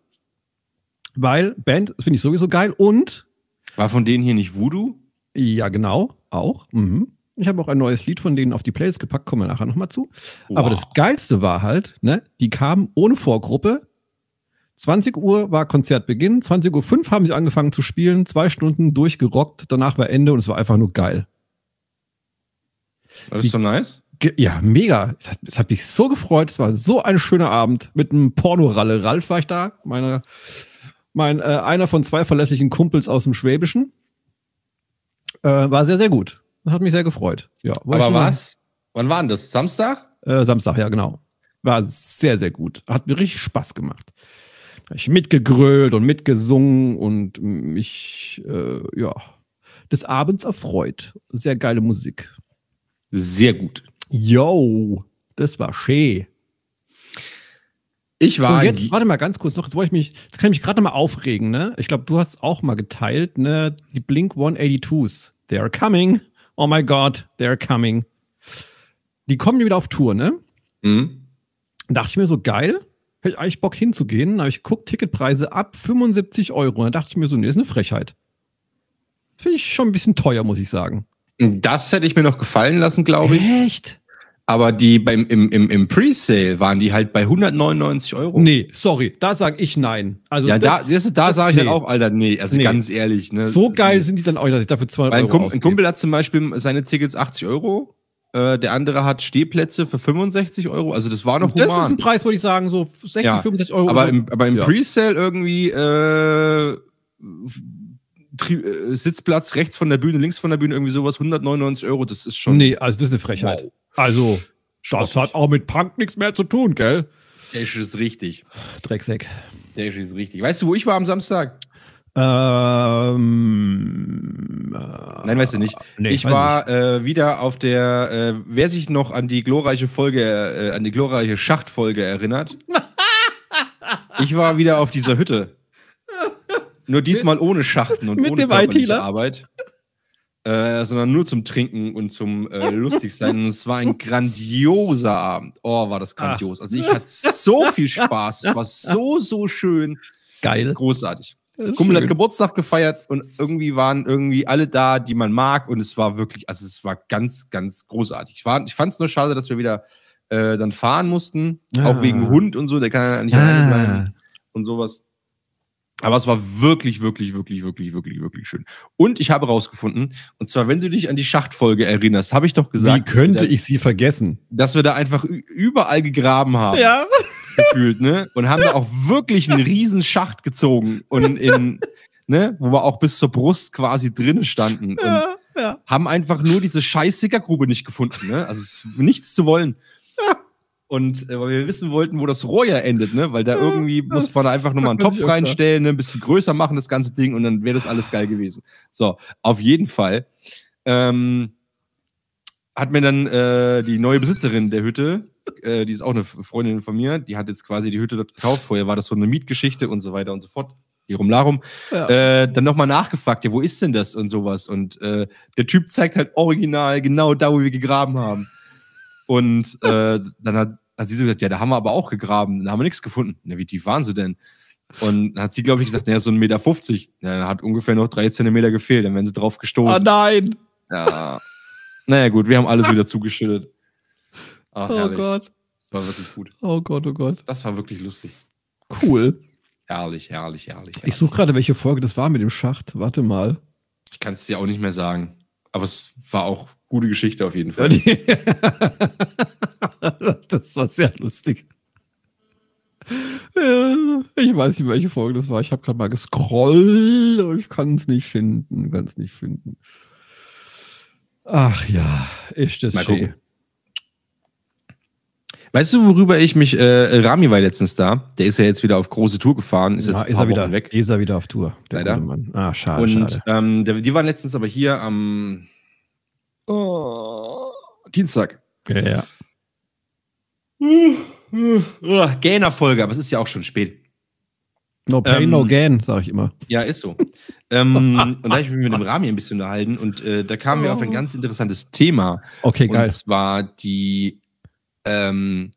Weil Band finde ich sowieso geil und War von denen hier nicht Voodoo? ja, genau, auch. Mhm. Ich habe auch ein neues Lied von denen auf die Playlist gepackt, kommen wir nachher nochmal zu. Aber das Geilste war halt, ne, die kamen ohne Vorgruppe. 20 Uhr war Konzertbeginn, 20 Uhr 5 haben sie angefangen zu spielen, zwei Stunden durchgerockt, danach war Ende und es war einfach nur geil. War das so nice? Ja, mega. Es hat, mich so gefreut. Es war so ein schöner Abend mit einem Pornoralle. Ralf war ich da, meine, mein, äh, einer von zwei verlässlichen Kumpels aus dem Schwäbischen. Äh, war sehr, sehr gut. Das hat mich sehr gefreut. Ja, Aber was? Wann war denn das? Samstag? Äh, Samstag, ja, genau. War sehr, sehr gut. Hat mir richtig Spaß gemacht. Ich mitgegrölt und mitgesungen und mich, äh, ja, des Abends erfreut. Sehr geile Musik. Sehr gut. Yo, das war schön. Ich war Und jetzt, warte mal ganz kurz noch, jetzt wollte ich mich, jetzt kann ich mich gerade mal aufregen, ne? Ich glaube, du hast auch mal geteilt, ne? Die Blink 182s. They are coming. Oh my God, they are coming. Die kommen wieder auf Tour, ne? Mhm. dachte ich mir so, geil, hätte ich eigentlich Bock hinzugehen. Habe ich geguckt, Ticketpreise ab 75 Euro. Dann dachte ich mir so, nee, ist eine Frechheit. Finde ich schon ein bisschen teuer, muss ich sagen. Das hätte ich mir noch gefallen lassen, glaube ich. Echt? Aber die beim, im, im, im Pre-Sale waren die halt bei 199 Euro. Nee, sorry, da sage ich nein. Also ja, das, da, das, da sage ich nee. halt auch, Alter, nee, also Nee. ganz ehrlich. Ne, so geil sind die dann auch, dass ich dafür 200 Mein, Euro Kum ein. Kumpel hat zum Beispiel seine Tickets 80 Euro. Äh, der andere hat Stehplätze für 65 Euro. Also das war noch Das ist human. ein Preis, würde ich sagen, so 60, Ja, 65 Euro. aber so. im, aber im Ja. Pre-Sale irgendwie äh, äh, Sitzplatz rechts von der Bühne, links von der Bühne, irgendwie sowas, 199 Euro, das ist schon. nee, also das ist eine Frechheit. Wow. Also, das hat auch mit Punk nichts mehr zu tun, gell? Der ist richtig. Drecksäck. Der ist richtig. Weißt du, wo ich war am Samstag? Ähm, Nein, weißt du nicht. nee, ich war äh, wieder auf der, äh, wer sich noch an die glorreiche Folge, äh, an die glorreiche Schachtfolge erinnert. Ich war wieder auf dieser Hütte. Nur diesmal ohne Schachten und Mit ohne körperliche? Arbeit. Äh, sondern nur zum Trinken und zum äh, Lustigsein. Und es war ein grandioser Abend. Oh, war das grandios. Also ich hatte so viel Spaß. Es war so, so schön. Geil. Großartig. Kumpel hat. Geburtstag gefeiert und irgendwie waren irgendwie alle da, die man mag. Und es war wirklich, also es war ganz, ganz großartig. Ich, war- ich fand es nur schade, dass wir wieder äh, dann fahren mussten. Auch Ah. wegen Hund und so, der kann ja nicht alleine bleiben Ah, und sowas. Aber es war wirklich, wirklich, wirklich, wirklich, wirklich, wirklich schön. Und ich habe rausgefunden, und zwar, wenn du dich an die Schachtfolge erinnerst, habe ich doch wie gesagt, könnte dass, wir ich sie vergessen? da, dass wir da einfach überall gegraben haben, Ja. Gefühlt, ne? Und haben da auch wirklich einen riesen Schacht gezogen und in, ne, wo wir auch bis zur Brust quasi drinnen standen. Und Ja, ja. haben einfach nur diese scheiß Sickergrube nicht gefunden, ne? Also es ist nichts zu wollen. Und äh, weil wir wissen wollten, wo das Rohr ja endet, ne? Weil da irgendwie muss man da einfach nochmal einen Topf reinstellen, ne? ein bisschen größer machen, das ganze Ding, und dann wäre das alles geil gewesen. So, auf jeden Fall. Ähm, hat mir dann äh, die neue Besitzerin der Hütte, äh, die ist auch eine Freundin von mir, die hat jetzt quasi die Hütte dort gekauft. Vorher war das so eine Mietgeschichte und so weiter und so fort. Hierum Larum. Ja. Äh, dann nochmal nachgefragt, ja, wo ist denn das und sowas. Und äh, der Typ zeigt halt original genau da, wo wir gegraben haben. Und äh, dann hat, hat sie so gesagt, ja, da haben wir aber auch gegraben, da haben wir nichts gefunden. Na, wie tief waren sie denn? Und dann hat sie, glaube ich, gesagt, naja, so ein Meter 50. Ja, dann hat ungefähr noch drei Zentimeter gefehlt, dann wären sie drauf gestoßen. nein. Ja. Naja, gut, wir haben alles wieder zugeschüttet. Ach, Oh herrlich. Gott. Das war wirklich gut. Oh Gott, oh Gott. Das war wirklich lustig. Cool. Herrlich, herrlich, herrlich. Ich herrlich. suche gerade, welche Folge das war mit dem Schacht. Warte mal. Ich kann es dir auch nicht mehr sagen. Aber es war auch gute Geschichte auf jeden Fall. das war sehr lustig. Ja, Ich weiß nicht, welche Folge das war. Ich habe gerade mal gescrollt, aber ich kann es nicht finden. Kann es nicht finden. Ach ja, ist das Mal schön. gucken. Weißt du, worüber ich mich, äh, Rami war letztens da, der ist ja jetzt wieder auf große Tour gefahren, ist Ja, jetzt ist er wieder Wochen weg. Ist er wieder auf Tour. Der Leider. Mann. Ah, schade, Und schade. ähm, der, die waren letztens aber hier am oh, Dienstag. Ja, ja. Uh, Gainer-Folge, aber es ist ja auch schon spät. No pain, Ähm, no gain, sage ich immer. Ja, ist so. ähm, und da habe ich mich mit dem Rami ein bisschen unterhalten und äh, da kamen wir auf ein ganz interessantes Thema. Okay, Und geil. zwar die ähm,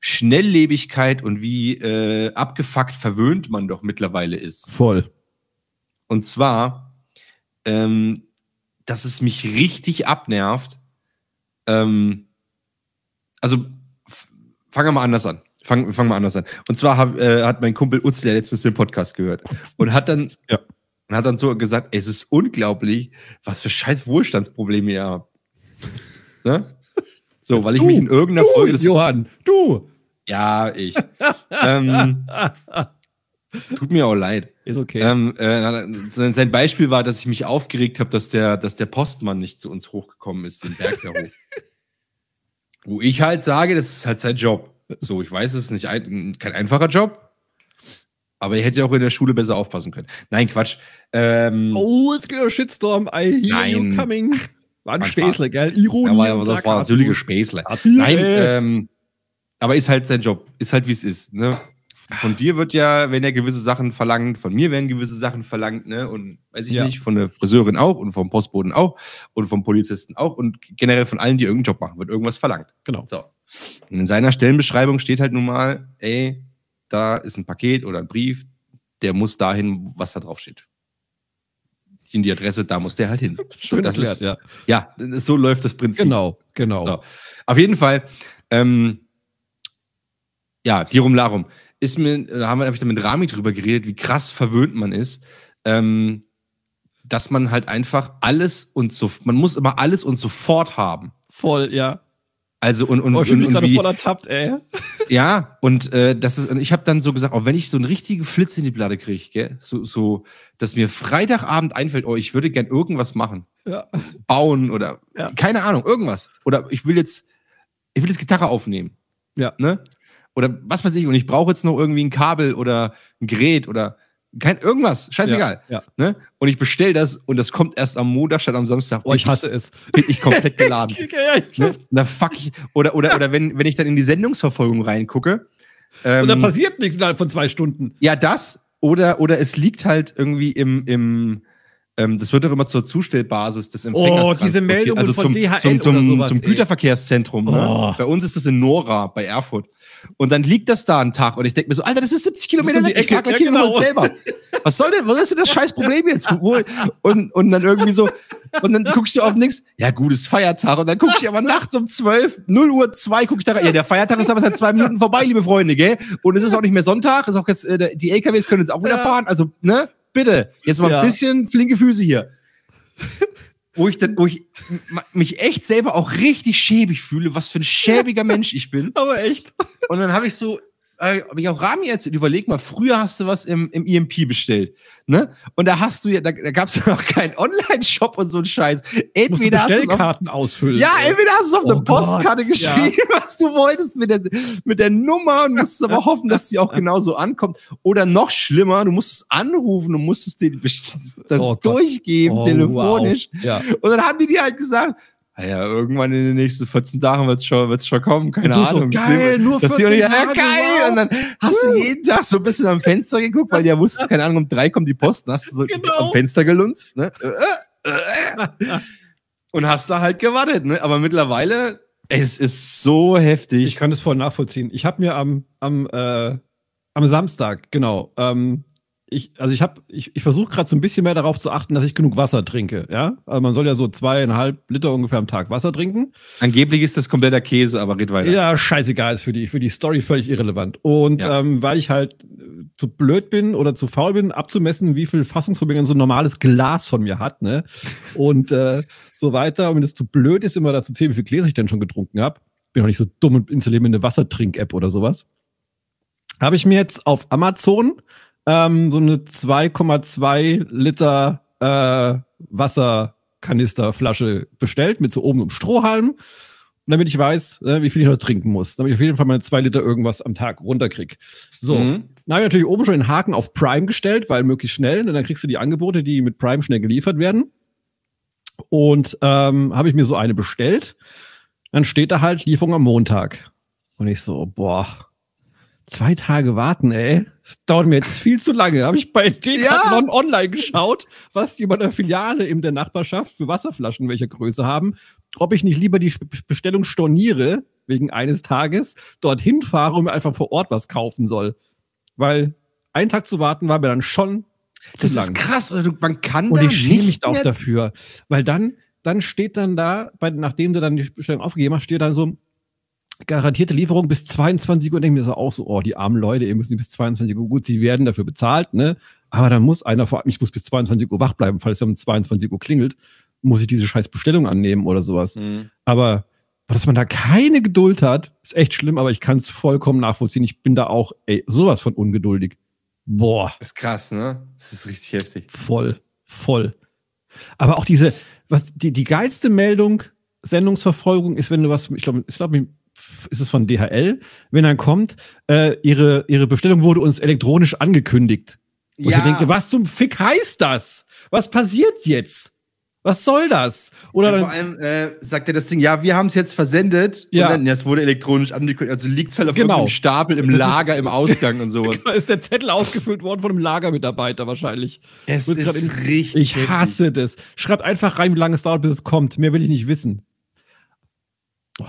Schnelllebigkeit und wie äh, abgefuckt verwöhnt man doch mittlerweile ist. Voll. Und zwar, ähm, dass es mich richtig abnervt. Ähm, also, fangen wir mal anders an. Fangen fang mal anders an. Und zwar hab, äh, hat mein Kumpel Utz, der letztens den Podcast gehört und hat dann, Ja. und hat dann so gesagt, es ist unglaublich, was für scheiß Wohlstandsprobleme ihr habt. ne? So, weil ich mich in irgendeiner Folge des Johann, du. Ja, ich. ähm, tut mir auch leid. Ist okay. Ähm, äh, sein Beispiel war, dass ich mich aufgeregt habe, dass der, dass der Postmann nicht zu uns hochgekommen ist, den Berg da hoch. Wo ich halt sage, das ist halt sein Job. So, ich weiß, es ist nicht ein, kein einfacher Job, aber er hätte ja auch in der Schule besser aufpassen können. Nein, Quatsch. Ähm, oh, es geht ein Shitstorm. I hear Nein. you coming. War ein Späßle, gell? Ironie. ja, und das war natürlich ein Späßle. Nein, ähm, aber ist halt sein Job. Ist halt, wie es ist. Ne? Von dir wird ja, wenn er gewisse Sachen verlangt, von mir werden gewisse Sachen verlangt, ne? Und weiß ich Ja. nicht, von der Friseurin auch und vom Postboten auch und vom Polizisten auch und generell von allen, die irgendeinen Job machen, wird irgendwas verlangt. Genau. So. Und in seiner Stellenbeschreibung steht halt nun mal, ey, da ist ein Paket oder ein Brief, der muss dahin, was da drauf steht. In die Adresse, da muss der halt hin. Schön das erklärt, ist, ja. ja, so läuft das Prinzip. Genau, genau. So. Auf jeden Fall, ähm, ja, Dirum Larum. Ist mir, da haben wir, hab ich da mit Rami drüber geredet, wie krass verwöhnt man ist, ähm, dass man halt einfach alles und so, man muss immer alles und sofort haben. Voll, ja. Also und, und, Oh, ich und, mich und gerade wie, voll ertappt, ey. ja, und äh, das ist, und ich habe dann so gesagt, auch wenn ich so einen richtigen Flitz in die Platte kriege, gell, so, so, dass mir Freitagabend einfällt, oh, ich würde gern irgendwas machen, Ja. bauen oder Ja. keine Ahnung, irgendwas. Oder ich will jetzt, ich will jetzt Gitarre aufnehmen. Ja. Ne? Oder was weiß ich, und ich brauche jetzt noch irgendwie ein Kabel oder ein Gerät oder kein irgendwas, scheißegal. Ja. Ne? Und ich bestell das und das kommt erst am Montag statt am Samstag. Oh, ich hasse es. bin ich komplett geladen. Ja, ja, Ne? Na fuck ich. Oder, oder, oder wenn, wenn ich dann in die Sendungsverfolgung reingucke, Ähm, Und da passiert nichts innerhalb von zwei Stunden. ja, das oder, oder es liegt halt irgendwie im, im ähm, das wird doch immer zur Zustellbasis des Empfängers Oh, diese. Meldungen also von zum, DHL zum, zum, oder sowas, zum. Güterverkehrszentrum. Ne? Oh. Bei uns ist das in Nora, bei Erfurt. Und dann liegt das da einen Tag und ich denke mir so, Alter, das ist 70 Kilometer weg, ich Ecke. fahr gleich Ja, hin und genau. hol's selber. Was soll denn, was ist denn das scheiß Problem jetzt? Wo, und, und dann irgendwie so, und dann guckst du auf nichts, ja gut, ist Feiertag. Und dann guck ich aber nachts um 12, 0 Uhr 2, guck ich da rein. Ja, der Feiertag ist aber seit zwei Minuten vorbei, liebe Freunde, gell? Und es ist auch nicht mehr Sonntag, ist auch jetzt, äh, die LKWs können jetzt auch wieder fahren. Also, ne? Bitte, jetzt mal Ja. ein bisschen flinke Füße hier. Wo ich, dann, wo ich mich echt selber auch richtig schäbig fühle, was für ein schäbiger Mensch ich bin. Aber echt. Und dann habe ich so, äh, hab ich auch Rami erzählt, überleg mal, früher hast du was im, im EMP bestellt, ne? Und da hast du ja, da, da gab es ja noch keinen Online-Shop und so ein Scheiß. Entweder hast du auf, ausfüllen. ja, entweder hast du auf Oh eine Postkarte Gott, geschrieben, was du wolltest mit der, mit der Nummer und musstest aber hoffen, dass die auch genauso ankommt. Oder noch schlimmer, du musstest anrufen und musstest dir das Oh durchgeben, Oh, telefonisch. wow. Ja. Und dann haben die dir halt gesagt, naja, irgendwann in den nächsten 14 Tagen wird's schon, wird's schon kommen, keine du so, Ahnung. geil, nur dass die 14 ja, Tage, geil. wow. Und dann hast du jeden Tag so ein bisschen am Fenster geguckt, weil du ja wusstest, keine Ahnung, um drei kommt die Post, und hast du so Genau. am Fenster gelunzt, ne? Äh, äh, äh. Und hast da halt gewartet, ne? Aber mittlerweile, es ist so heftig. Ich kann das voll nachvollziehen. Ich habe mir am, am, äh, am Samstag, genau, ähm, ich, also ich habe, ich, ich versuche gerade so ein bisschen mehr darauf zu achten, dass ich genug Wasser trinke, ja. Also man soll ja so zweieinhalb Liter ungefähr am Tag Wasser trinken. Angeblich ist das kompletter Käse, aber red weiter. Ja, scheißegal, ist für die, für die Story völlig irrelevant. Und Ja. ähm, weil ich halt äh, zu blöd bin oder zu faul bin, abzumessen, wie viel Fassungsvermögen so ein normales Glas von mir hat, ne? Und äh, so weiter. Und wenn es zu blöd ist, immer dazu zählen, wie viel Gläser ich denn schon getrunken habe, bin auch nicht so dumm und installiere mir eine Wassertrink-App oder sowas. Habe ich mir jetzt auf Amazon ähm, so eine 2,2 Liter äh, Wasserkanisterflasche bestellt mit so oben einem Strohhalm. Und damit ich weiß, äh, wie viel ich noch trinken muss. Damit ich auf jeden Fall meine zwei Liter irgendwas am Tag runterkrieg. So. Mhm. Dann habe ich natürlich oben schon den Haken auf Prime gestellt, weil möglichst schnell. Und dann kriegst du die Angebote, die mit Prime schnell geliefert werden. Und ähm, habe ich mir so eine bestellt. Dann steht da halt Lieferung am Montag. Und ich so, boah, zwei Tage warten, ey. Das dauert mir jetzt viel zu lange. Habe ich bei Decathlon online geschaut, was die bei der Filiale in der Nachbarschaft für Wasserflaschen welcher Größe haben. Ob ich nicht lieber die Be- Bestellung storniere, wegen eines Tages, dorthin fahre und mir einfach vor Ort was kaufen soll. Weil einen Tag zu warten war mir dann schon Das ist krass. Also, man kann Und ich schäme mich auch dafür. Weil dann, dann steht dann da, bei, nachdem du dann die Bestellung aufgegeben hast, steht dann so, garantierte Lieferung bis 22 Uhr. Und denke mir so auch so, oh, die armen Leute, ihr müssen bis 22 Uhr. Gut, sie werden dafür bezahlt, ne? Aber dann muss einer vor ich muss bis 22 Uhr wach bleiben, falls es um 22 Uhr klingelt, muss ich diese scheiß Bestellung annehmen oder sowas. Mhm. Aber dass man da keine Geduld hat, ist echt schlimm, aber ich kann es vollkommen nachvollziehen. Ich bin da auch, ey, sowas von ungeduldig. Boah. Ist krass, ne? Das ist richtig heftig. Voll, voll. Aber auch diese, was, die, die geilste Meldung, Sendungsverfolgung ist, wenn du was, ich glaube, ich glaube, ist es von DHL, wenn dann kommt, äh, ihre, ihre Bestellung wurde uns elektronisch angekündigt. Und Ja. ich denke, was zum Fick heißt das? Was passiert jetzt? Was soll das? Oder Und vor dann, allem äh, sagt er das Ding, ja, wir haben es jetzt versendet. Ja. Dann, ja, es wurde elektronisch angekündigt. Also liegt es halt auf Genau. Stapel im Das ist- Lager, im Ausgang und sowas. da ist der Zettel ausgefüllt worden von einem Lagermitarbeiter wahrscheinlich. Es ist in- richtig. Ich hasse das. Schreibt einfach rein, wie lange es dauert, bis es kommt. Mehr will ich nicht wissen. Oh.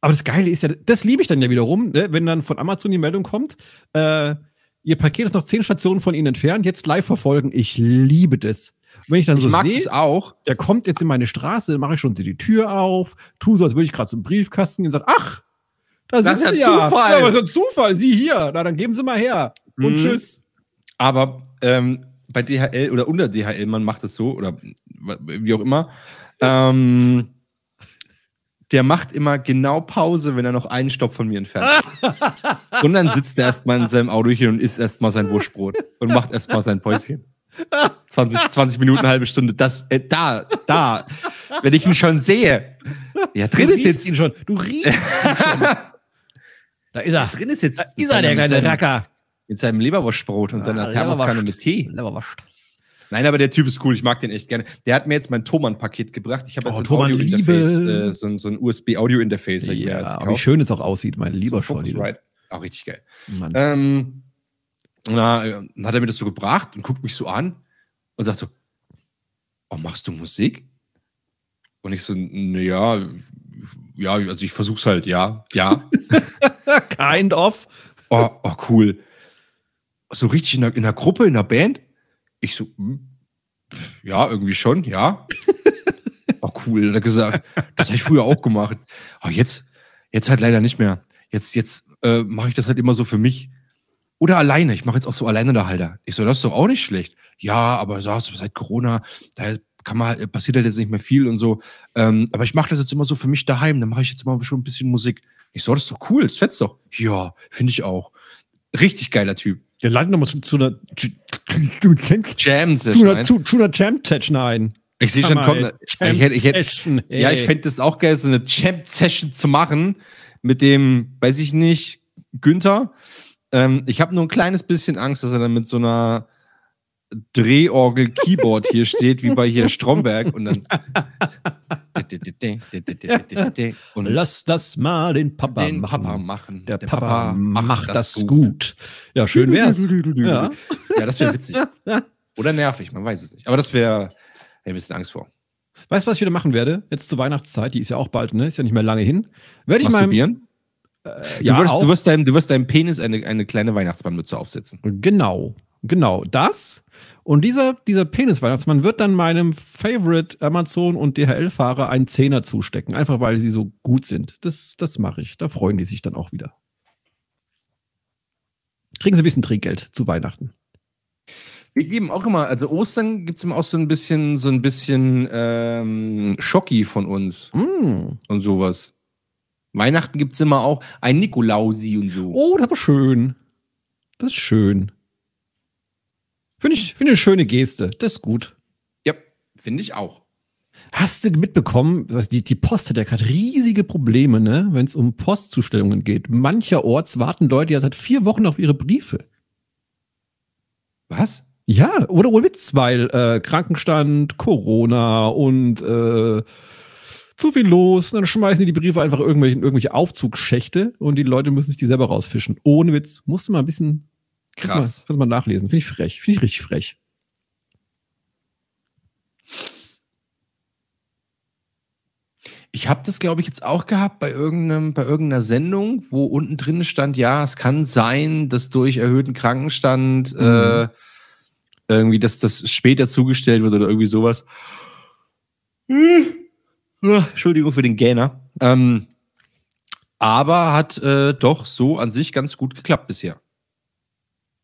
Aber das Geile ist ja, das liebe ich dann ja wiederum, ne? wenn dann von Amazon die Meldung kommt, äh, Ihr Paket ist noch zehn Stationen von Ihnen entfernt, jetzt live verfolgen. Ich liebe das. Und wenn ich dann Ich so sehe, auch. der kommt jetzt in meine Straße, dann mache ich schon die Tür auf, tu so, als würde ich gerade zum Briefkasten gehen und sage, ach, da Das ist ja. Zufall. Ja, aber so ein Zufall, Sie hier. Na, dann geben Sie mal her. Und Mhm. tschüss. Aber ähm, bei DHL oder unter DHL, man macht es so oder wie auch immer, ähm, der macht immer genau Pause, wenn er noch einen Stopp von mir entfernt ist. und dann sitzt er erstmal in seinem Auto hier und isst erstmal sein Wurstbrot und macht erstmal sein Päuschen. 20, 20 Minuten, eine halbe Stunde. Das, äh, da, da. Wenn ich ihn schon sehe. Ja, drin du ist jetzt. ihn schon. Du riechst ihn schon. Da ist er. Drin ist jetzt. Da ist er, der kleine Racker. mit seinem Leberwurstbrot und seiner Thermoskanne mit Tee. Leberwurst. Nein, aber der Typ ist cool. Ich mag den echt gerne. Der hat mir jetzt mein Thomann-Paket gebracht. Ich habe jetzt Oh, ein Thomann, Audio-Interface, Liebe. äh, so ein, so ein USB-Audio-Interface. jetzt Ja, aber wie gekauft. schön es auch aussieht, mein So lieber ein Scholli. Focusrite. Auch richtig geil. Mann. Ähm, na, äh, dann hat er mir das so gebracht und guckt mich so an und sagt so, oh, machst du Musik? Und ich so, naja, ja, also ich versuch's halt, ja, ja. kind of. Oh, oh cool. So richtig in der, in der Gruppe, in der Band? Ich so, hm, pf, ja, irgendwie schon, ja. oh, cool, hat er gesagt. Das habe ich früher auch gemacht. Aber jetzt, jetzt halt leider nicht mehr. Jetzt, jetzt äh, mache ich das halt immer so für mich. Oder alleine. Ich mache jetzt auch so alleine da Halter. Ich so, das ist doch auch nicht schlecht. Ja, aber so, seit Corona, da kann man, halt- passiert halt jetzt nicht mehr viel und so. Ähm, aber ich mache das jetzt immer so für mich daheim. Dann mache ich jetzt mal schon ein bisschen Musik. Ich so, das ist doch cool, das fetzt doch. Ja, finde ich auch. Richtig geiler Typ. Wir leiten nochmal zu, zu einer Jam einer, zu, zu einer Champ-Session ein. Ich sehe schon, mal, ne- Ich hätte, ich hätte, Champ-Session, ja, ich ey. fände das auch geil, so eine Champ-Session zu machen mit dem, weiß ich nicht, Günther. Ähm, ich habe nur ein kleines bisschen Angst, dass er dann mit so einer Drehorgel-Keyboard hier steht, wie bei hier Stromberg und dann. und Lass das mal den Papa den machen. Papa machen. Der, Papa, macht das gut. Ja, schön wär's. ja. Ja, das wäre witzig. Oder nervig, man weiß es nicht. Aber das wäre ein bisschen Angst vor. Weißt du, was ich wieder machen werde? Jetzt zur Weihnachtszeit, die ist ja auch bald, ne? Ist ja nicht mehr lange hin. Werde ich mal. Masturbieren? Ja, du, wirst, du, wirst deinem, du wirst deinem Penis eine, eine kleine Weihnachtsmannmütze aufsetzen. Genau, genau das. Und dieser, dieser Penis-Weihnachtsmann wird dann meinem Favorite Amazon- und DHL-Fahrer einen Zehner zustecken, einfach weil sie so gut sind. Das, das mache ich. Da freuen die sich dann auch wieder. Kriegen sie ein bisschen Trinkgeld zu Weihnachten. Wir geben auch immer, also Ostern gibt es immer auch so ein bisschen, so ein bisschen ähm, Schocki von uns Mm. und sowas. Weihnachten gibt es immer auch ein Nikolausi und so. Oh, das ist aber schön. Das ist schön. Finde ich, finde ich eine schöne Geste. Das ist gut. Ja, finde ich auch. Hast du mitbekommen, die, die Post hat ja gerade riesige Probleme, ne, wenn es um Postzustellungen geht. Mancherorts warten Leute ja seit vier Wochen auf ihre Briefe. Was? Ja, oder ohne Witz, weil äh, Krankenstand, Corona und äh, zu viel los. Dann schmeißen die die Briefe einfach irgendwelche, irgendwelche Aufzugsschächte und die Leute müssen sich die selber rausfischen. Ohne Witz. Musst du mal ein bisschen kannst Krass. Mal, kannst mal nachlesen. Finde ich frech. Finde ich richtig frech. Ich habe das, glaube ich, jetzt auch gehabt bei, irgendeinem, bei irgendeiner Sendung, wo unten drin stand, ja, es kann sein, dass durch erhöhten Krankenstand äh, irgendwie, dass das später zugestellt wird oder irgendwie sowas. Hm. Ah, Entschuldigung für den Gähner. Ähm, aber hat äh, doch so an sich ganz gut geklappt bisher.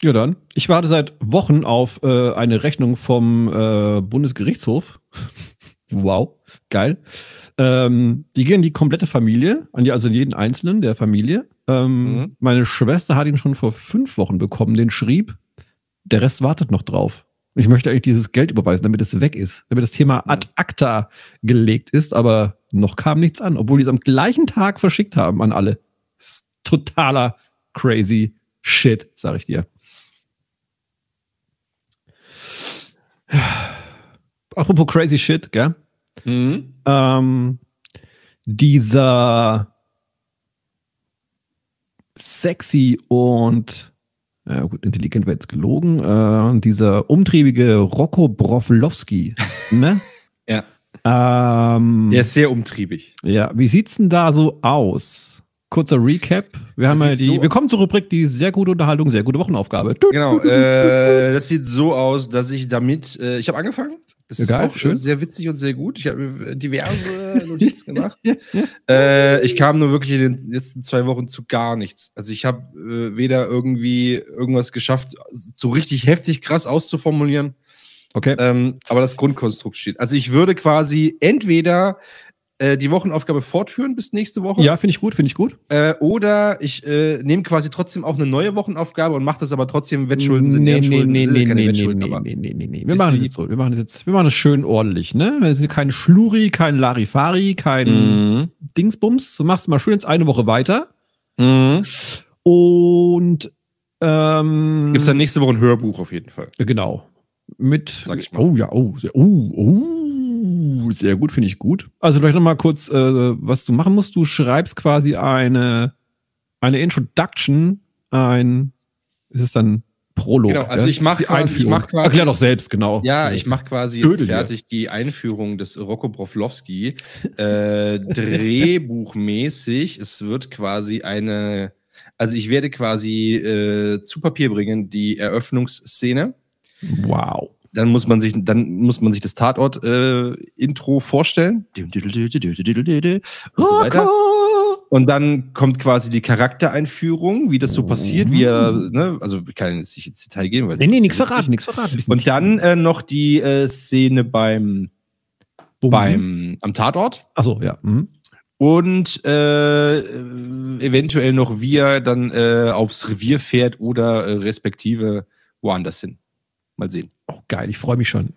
Ja, dann. Ich warte seit Wochen auf äh, eine Rechnung vom äh, Bundesgerichtshof. wow, geil. Ähm, die gehen die komplette Familie, an die, also jeden Einzelnen der Familie. Ähm, Mhm. Meine Schwester hat ihn schon vor fünf Wochen bekommen, den schrieb. Der Rest wartet noch drauf. Ich möchte eigentlich dieses Geld überweisen, damit es weg ist, damit das Thema ad acta gelegt ist, aber noch kam nichts an, obwohl die es am gleichen Tag verschickt haben an alle. Totaler crazy shit, sag ich dir. Apropos crazy shit, gell? Mhm. Ähm, dieser sexy und ja gut, intelligent wäre jetzt gelogen, äh, dieser umtriebige Rocco Broflowski, ne? Ja. Ähm, Der ist sehr umtriebig. ja, wie sieht's denn da so aus? Kurzer Recap. Wir haben ja die, so- wir kommen zur Rubrik, die sehr gute Unterhaltung, sehr gute Wochenaufgabe. Genau, äh, das sieht so aus, dass ich damit, äh, ich habe angefangen. Das ist Geil, auch schön. schön. sehr witzig und sehr gut. Ich habe diverse Notizen gemacht. Äh, ich kam nur wirklich in den letzten zwei Wochen zu gar nichts. Also ich habe äh, weder irgendwie irgendwas geschafft, so richtig heftig krass auszuformulieren, Okay. ähm, aber das Grundkonstrukt steht. Also ich würde quasi entweder äh, die Wochenaufgabe fortführen bis nächste Woche. Ja, finde ich gut, finde ich gut. Äh, oder ich äh, nehme quasi trotzdem auch eine neue Wochenaufgabe und mache das aber trotzdem Wettschulden sind nee, nee, nee, nee, nee, nee, Wettschulden, nee, nee, nee, nee, nee. Wir Ist machen das jetzt so. Wir machen das jetzt, wir machen das schön ordentlich, ne? Wir sind kein Schluri, kein Larifari, kein Mhm. Dingsbums. Du machst mal schön jetzt eine Woche weiter. Mhm. Und ähm, Gibt es dann nächste Woche ein Hörbuch auf jeden Fall. Genau. Mit. Sag ich mal. Oh ja, oh, sehr, oh, oh, sehr gut, finde ich gut. Also vielleicht noch mal kurz, äh, was du machen musst. Du schreibst quasi eine eine Introduction, ein, ist es dann Prolog? Genau, also ja? ich mach Die quasi- ich mach quasi- Erklär doch selbst, genau. Ja, ich mache quasi Töte jetzt dir. fertig die Einführung des Rocco Broflowski. Äh, drehbuchmäßig, es wird quasi eine, also ich werde quasi äh, zu Papier bringen, die Eröffnungsszene. Wow. Dann muss man sich, dann muss man sich das Tatort-Intro vorstellen. Und so weiter. Und dann kommt quasi die Charaktereinführung, wie das so passiert, wie er, ne, also ich kann jetzt nicht ins Detail gehen, weil Nee, nee, nichts verraten, nichts verraten. Und dann äh, noch die äh, Szene beim, beim am Tatort Achso, ja. Mhm. und äh, äh, eventuell noch wie er dann äh, aufs Revier fährt oder äh, respektive woanders hin. Mal sehen. Geil, ich freue mich schon.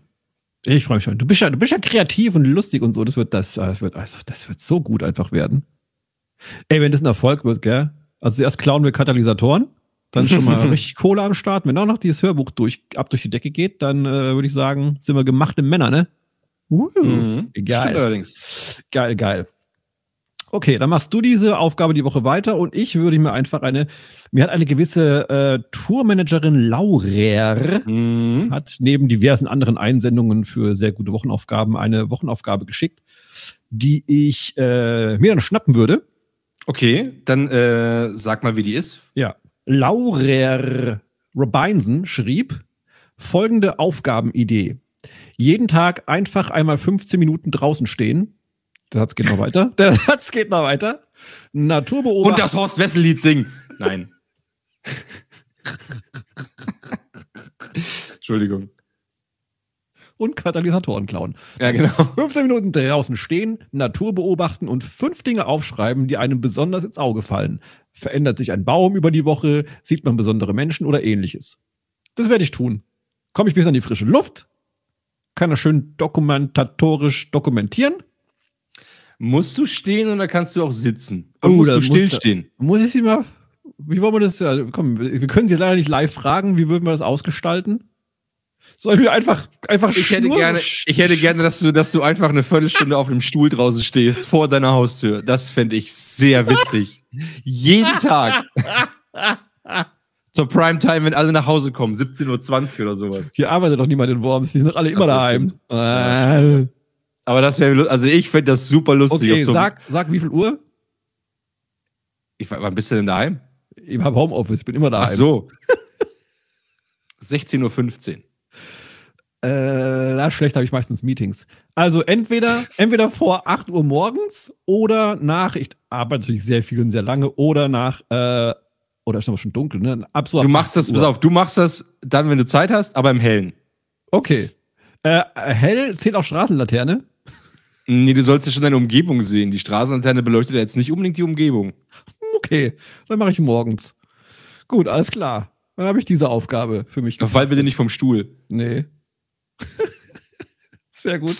Ich freue mich schon. Du bist ja, du bist ja kreativ und lustig und so. Das wird, das, das wird, also, das wird so gut einfach werden. Ey, wenn das ein Erfolg wird, gell? Also erst klauen wir Katalysatoren, dann schon mal richtig Kohle am Start. Wenn auch noch dieses Hörbuch durch, ab durch die Decke geht, dann äh, würde ich sagen, sind wir gemachte Männer, ne? Uh, Mhm. Geil. Stimmt allerdings. Geil, geil. Okay, dann machst du diese Aufgabe die Woche weiter und ich würde mir einfach eine, mir hat eine gewisse äh, Tourmanagerin Laurer Mhm. hat neben diversen anderen Einsendungen für sehr gute Wochenaufgaben eine Wochenaufgabe geschickt, die ich äh, mir dann schnappen würde. Okay, dann äh, sag mal, wie die ist. Ja. Laurer Robinson schrieb folgende Aufgabenidee. Jeden Tag einfach einmal 15 Minuten draußen stehen. Der Satz geht noch weiter. Der Satz geht noch weiter. Natur beobachten. Und das Horst Wessel-Lied singen. Nein. Entschuldigung. und Katalysatoren klauen. Ja, genau. 15 Minuten draußen stehen, Natur beobachten und fünf Dinge aufschreiben, die einem besonders ins Auge fallen. Verändert sich ein Baum über die Woche, sieht man besondere Menschen oder ähnliches. Das werde ich tun. Komme ich bis an die frische Luft, kann das schön dokumentatorisch dokumentieren. Musst du stehen oder kannst du auch sitzen? Oh, Und musst da du muss- stillstehen? Muss ich sie mal, wie wollen wir das, ja, komm, wir können sie leider nicht live fragen, wie würden wir das ausgestalten? Sollen wir einfach, einfach Ich hätte gerne, ich hätte gerne, dass du, dass du einfach eine Viertelstunde auf einem Stuhl draußen stehst, vor deiner Haustür. Das fände ich sehr witzig. Jeden Tag. Zur Primetime, wenn alle nach Hause kommen, 17.20 Uhr oder sowas. Hier arbeitet doch niemand in Worms, die sind doch alle immer so, daheim. Aber das wäre, also ich fände das super lustig. okay, so, sag, sag, wie viel Uhr? ich, wann bist du denn daheim? Ich habe Homeoffice, bin immer daheim. Ach so. 16.15 Uhr. Äh, na, schlecht habe ich meistens Meetings. Also entweder, entweder vor 8 Uhr morgens oder nach, ich arbeite natürlich sehr viel und sehr lange, oder nach, äh, oder ist aber schon dunkel, ne? Ab so ab Du machst 8 das, Uhr. pass auf, du machst das dann, wenn du Zeit hast, aber im Hellen. Okay. Äh, hell zählt auch Straßenlaterne. Nee, du sollst ja schon deine Umgebung sehen. Die Straßenlaterne beleuchtet ja jetzt nicht unbedingt die Umgebung. Okay, dann mache ich morgens. Gut, alles klar. Dann habe ich diese Aufgabe für mich. Fall bitte nicht vom Stuhl. Nee. Sehr gut.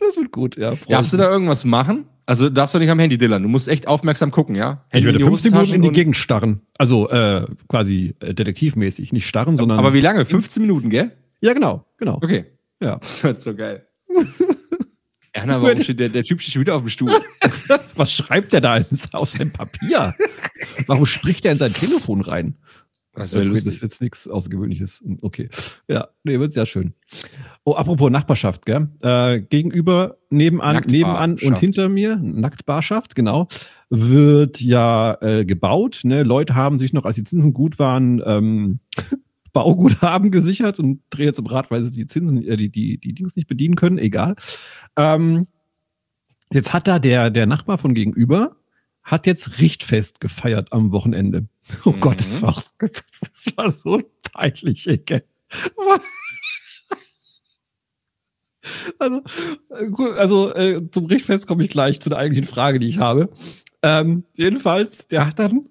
Das wird gut, ja. freu Darfst du da irgendwas machen? Also darfst du nicht am Handy dillern. Du musst echt aufmerksam gucken, ja? Ich werde in die 15 Minuten in die Gegend starren. Also äh, quasi äh, detektivmäßig. Nicht starren, sondern. Aber wie lange? 15 Minuten, gell? Ja, genau, genau. Okay. Ja. Das wird so geil. Erna, warum steht der, der Typ steht schon wieder auf dem Stuhl? Was schreibt der da ins, auf sein Papier? Warum spricht er in sein Telefon rein? Das wäre das ist lustig. jetzt nichts Außergewöhnliches. Hm, Okay. Ja, nee, wird sehr schön. Oh, apropos Nachbarschaft, gell? Äh, gegenüber, nebenan, nebenan und hinter mir, Nacktbarschaft, genau, wird ja äh, gebaut. Ne? Leute haben sich noch, als die Zinsen gut waren, ähm, Bauguthaben gesichert und drehen jetzt im Rad, weil sie die Zinsen, äh, die, die, die Dings nicht bedienen können, egal. Ähm, jetzt hat da der, der Nachbar von gegenüber, hat jetzt Richtfest gefeiert am Wochenende. Oh Mhm. Gott, das war, auch- das war so peinlich, ey, gell? Also, äh, also äh, zum Richtfest komme ich gleich zu der eigentlichen Frage, die ich habe. Ähm, jedenfalls, der hat dann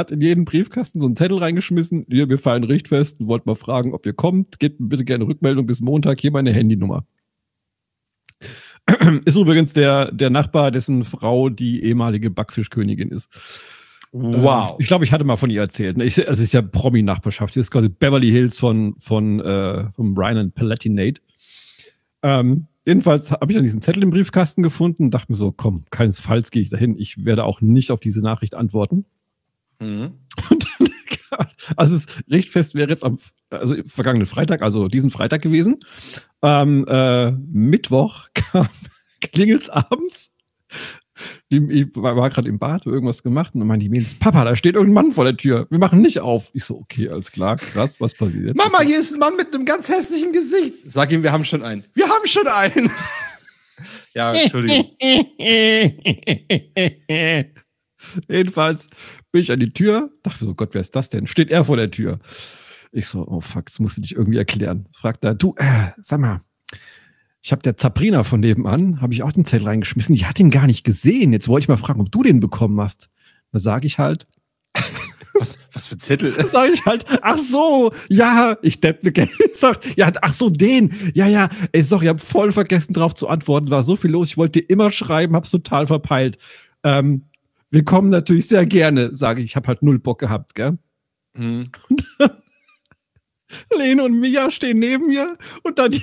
hat in jeden Briefkasten so einen Zettel reingeschmissen. Hier, wir feiern Richtfest und wollt mal fragen, ob ihr kommt. Gebt mir bitte gerne Rückmeldung bis Montag. Hier meine Handynummer. Ist übrigens der, der Nachbar, dessen Frau die ehemalige Backfischkönigin ist. Wow. Ich glaube, ich hatte mal von ihr erzählt. Ne? Ich, also es ist ja Promi-Nachbarschaft. Das ist quasi Beverly Hills von, von, äh, von Brian and Palatinate. Ähm, jedenfalls habe ich dann diesen Zettel im Briefkasten gefunden und dachte mir so, komm, keinesfalls gehe ich dahin. Ich werde auch nicht auf diese Nachricht antworten. Mhm. Und dann, also das Richtfest wäre jetzt am also vergangenen Freitag, also diesen Freitag gewesen. Am äh, Mittwoch kam klingelt's abends. Ich war, gerade im Bad, irgendwas gemacht und dann meinte die Mädels, Papa, da steht irgendein Mann vor der Tür. Wir machen nicht auf. Ich so, okay, alles klar, krass, was passiert jetzt? Mama, hier ist ein Mann mit einem ganz hässlichen Gesicht. Sag ihm, wir haben schon einen. Wir haben schon einen. ja, Entschuldigung. Jedenfalls bin ich an die Tür, dachte so, Gott, wer ist das denn? Steht er vor der Tür. Ich so, oh fuck, das musst du dich irgendwie erklären. Fragt er, du, äh, sag mal, ich habe der Zaprina von nebenan, habe ich auch den Zettel reingeschmissen. Die hat ihn gar nicht gesehen. Jetzt wollte ich mal fragen, ob du den bekommen hast. Da sage ich halt, Was, was für Zettel? da sage ich halt, ach so, ja, ich depp ne sag, ja, ach so, den. Ja, ja, ey, sorry, ich habe voll vergessen drauf zu antworten. War so viel los. Ich wollte dir immer schreiben, hab's total verpeilt. Ähm, wir kommen natürlich sehr gerne, sage ich. Ich habe halt null Bock gehabt, gell? Hm. Lene und Mia stehen neben mir und dann die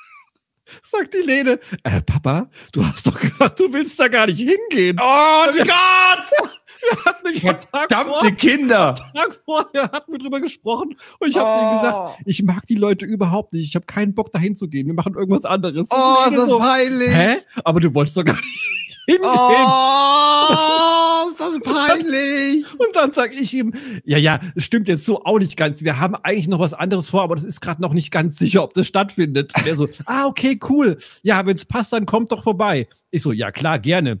sagt die Lene, äh, Papa, du hast doch gesagt, du willst da gar nicht hingehen. Oh Gott! Wir hatten am Tag, vor, Verdammte Kinder! Tag vorher hatten wir drüber gesprochen und ich habe Oh. denen gesagt, ich mag die Leute überhaupt nicht. Ich habe keinen Bock dahin zu gehen. Wir machen irgendwas anderes. Oh, ist das so, peinlich! Hä? Aber du wolltest doch gar nicht hingehen. Oh, ist das peinlich! Und dann sag ich ihm, ja, ja, es stimmt jetzt so auch nicht ganz. Wir haben eigentlich noch was anderes vor, aber das ist gerade noch nicht ganz sicher, ob das stattfindet. Und er so, ah, okay, cool. Ja, wenn es passt, dann kommt doch vorbei. Ich so, ja, klar, gerne.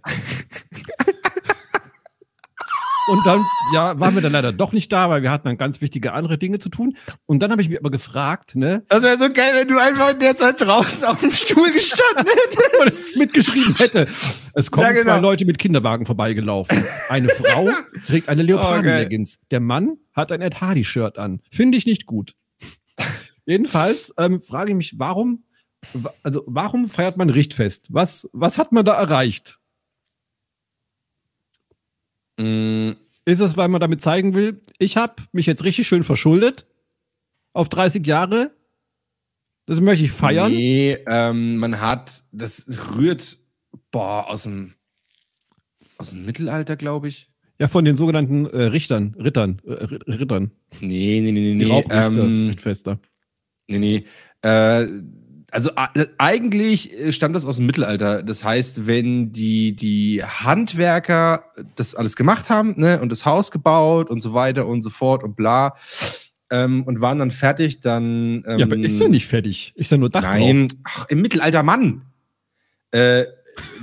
Und dann, ja, waren wir dann leider doch nicht da, weil wir hatten dann ganz wichtige andere Dinge zu tun. Und dann habe ich mich aber gefragt, ne, Das wäre so geil, wenn du einfach in der Zeit draußen auf dem Stuhl gestanden hättest. und es mitgeschrieben hätte. Es kommen Ja, genau. zwei Leute mit Kinderwagen vorbeigelaufen. Eine Frau trägt eine Leoparden-Leggings. Der Mann hat ein Ed Hardy-Shirt an. Finde ich nicht gut. Jedenfalls ähm, frage ich mich, warum, wa- also warum feiert man Richtfest? Was, was hat man da erreicht? Mm, Ist es, weil man damit zeigen will, ich habe mich jetzt richtig schön verschuldet auf 30 Jahre? Das möchte ich feiern. Nee, ähm, man hat, das rührt, boah, aus dem, aus dem Mittelalter, glaube ich. Ja, von den sogenannten äh, Richtern, Rittern, äh, Rittern, Nee, nee, nee, nee, die nee. Ähm, Richtfester. nee, nee. Äh, also a- eigentlich äh, stammt das aus dem Mittelalter. Das heißt, wenn die, die Handwerker das alles gemacht haben, ne, und das Haus gebaut und so weiter und so fort und bla, ähm, und waren dann fertig, dann. Ähm, Ja, aber ist ja nicht fertig. Ist ja nur Dach. Nein, ach, im Mittelalter, Mann. Äh,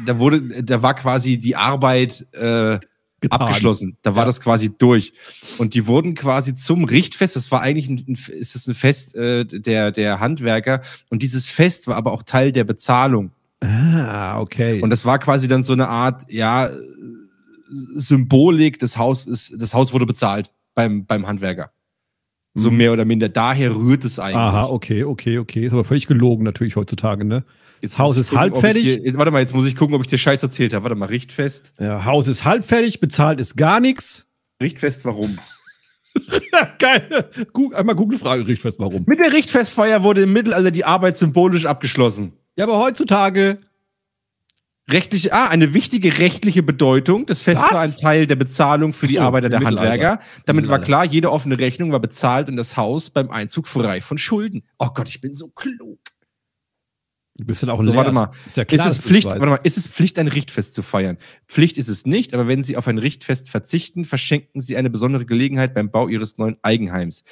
da wurde, da war quasi die Arbeit äh, Getan. abgeschlossen. Da war Ja. das quasi durch. Und die wurden quasi zum Richtfest. Das war eigentlich ein, ein, ist das ein Fest äh, der, der Handwerker. Und dieses Fest war aber auch Teil der Bezahlung. Ah, okay. Und das war quasi dann so eine Art, ja, Symbolik. Das Haus ist, das Haus wurde bezahlt beim, beim Handwerker. So Mhm. mehr oder minder. Daher rührt es eigentlich. Aha, okay, okay, okay. Ist aber völlig gelogen natürlich heutzutage, ne? Jetzt Haus ist halb fertig. Warte mal, jetzt muss ich gucken, ob ich dir Scheiß erzählt habe. Warte mal, Richtfest. Ja, Haus ist halb fertig, bezahlt ist gar nichts. Richtfest, warum? Geil. Einmal Google-Frage, Richtfest, warum? Mit der Richtfestfeier wurde im Mittelalter die Arbeit symbolisch abgeschlossen. Ja, aber heutzutage, Rechtliche, ah, eine wichtige rechtliche Bedeutung. Das Fest Was? war ein Teil der Bezahlung für Ach die so, Arbeiter der. Handwerker. Damit war klar, jede offene Rechnung war bezahlt und das Haus beim Einzug frei von Schulden. Oh Gott, ich bin so klug. Du bist dann auch So, warte mal. Ist ja klar. ist es Pflicht, warte mal, ist es Pflicht, ein Richtfest zu feiern? Pflicht ist es nicht, aber wenn Sie auf ein Richtfest verzichten, verschenken Sie eine besondere Gelegenheit beim Bau Ihres neuen Eigenheims.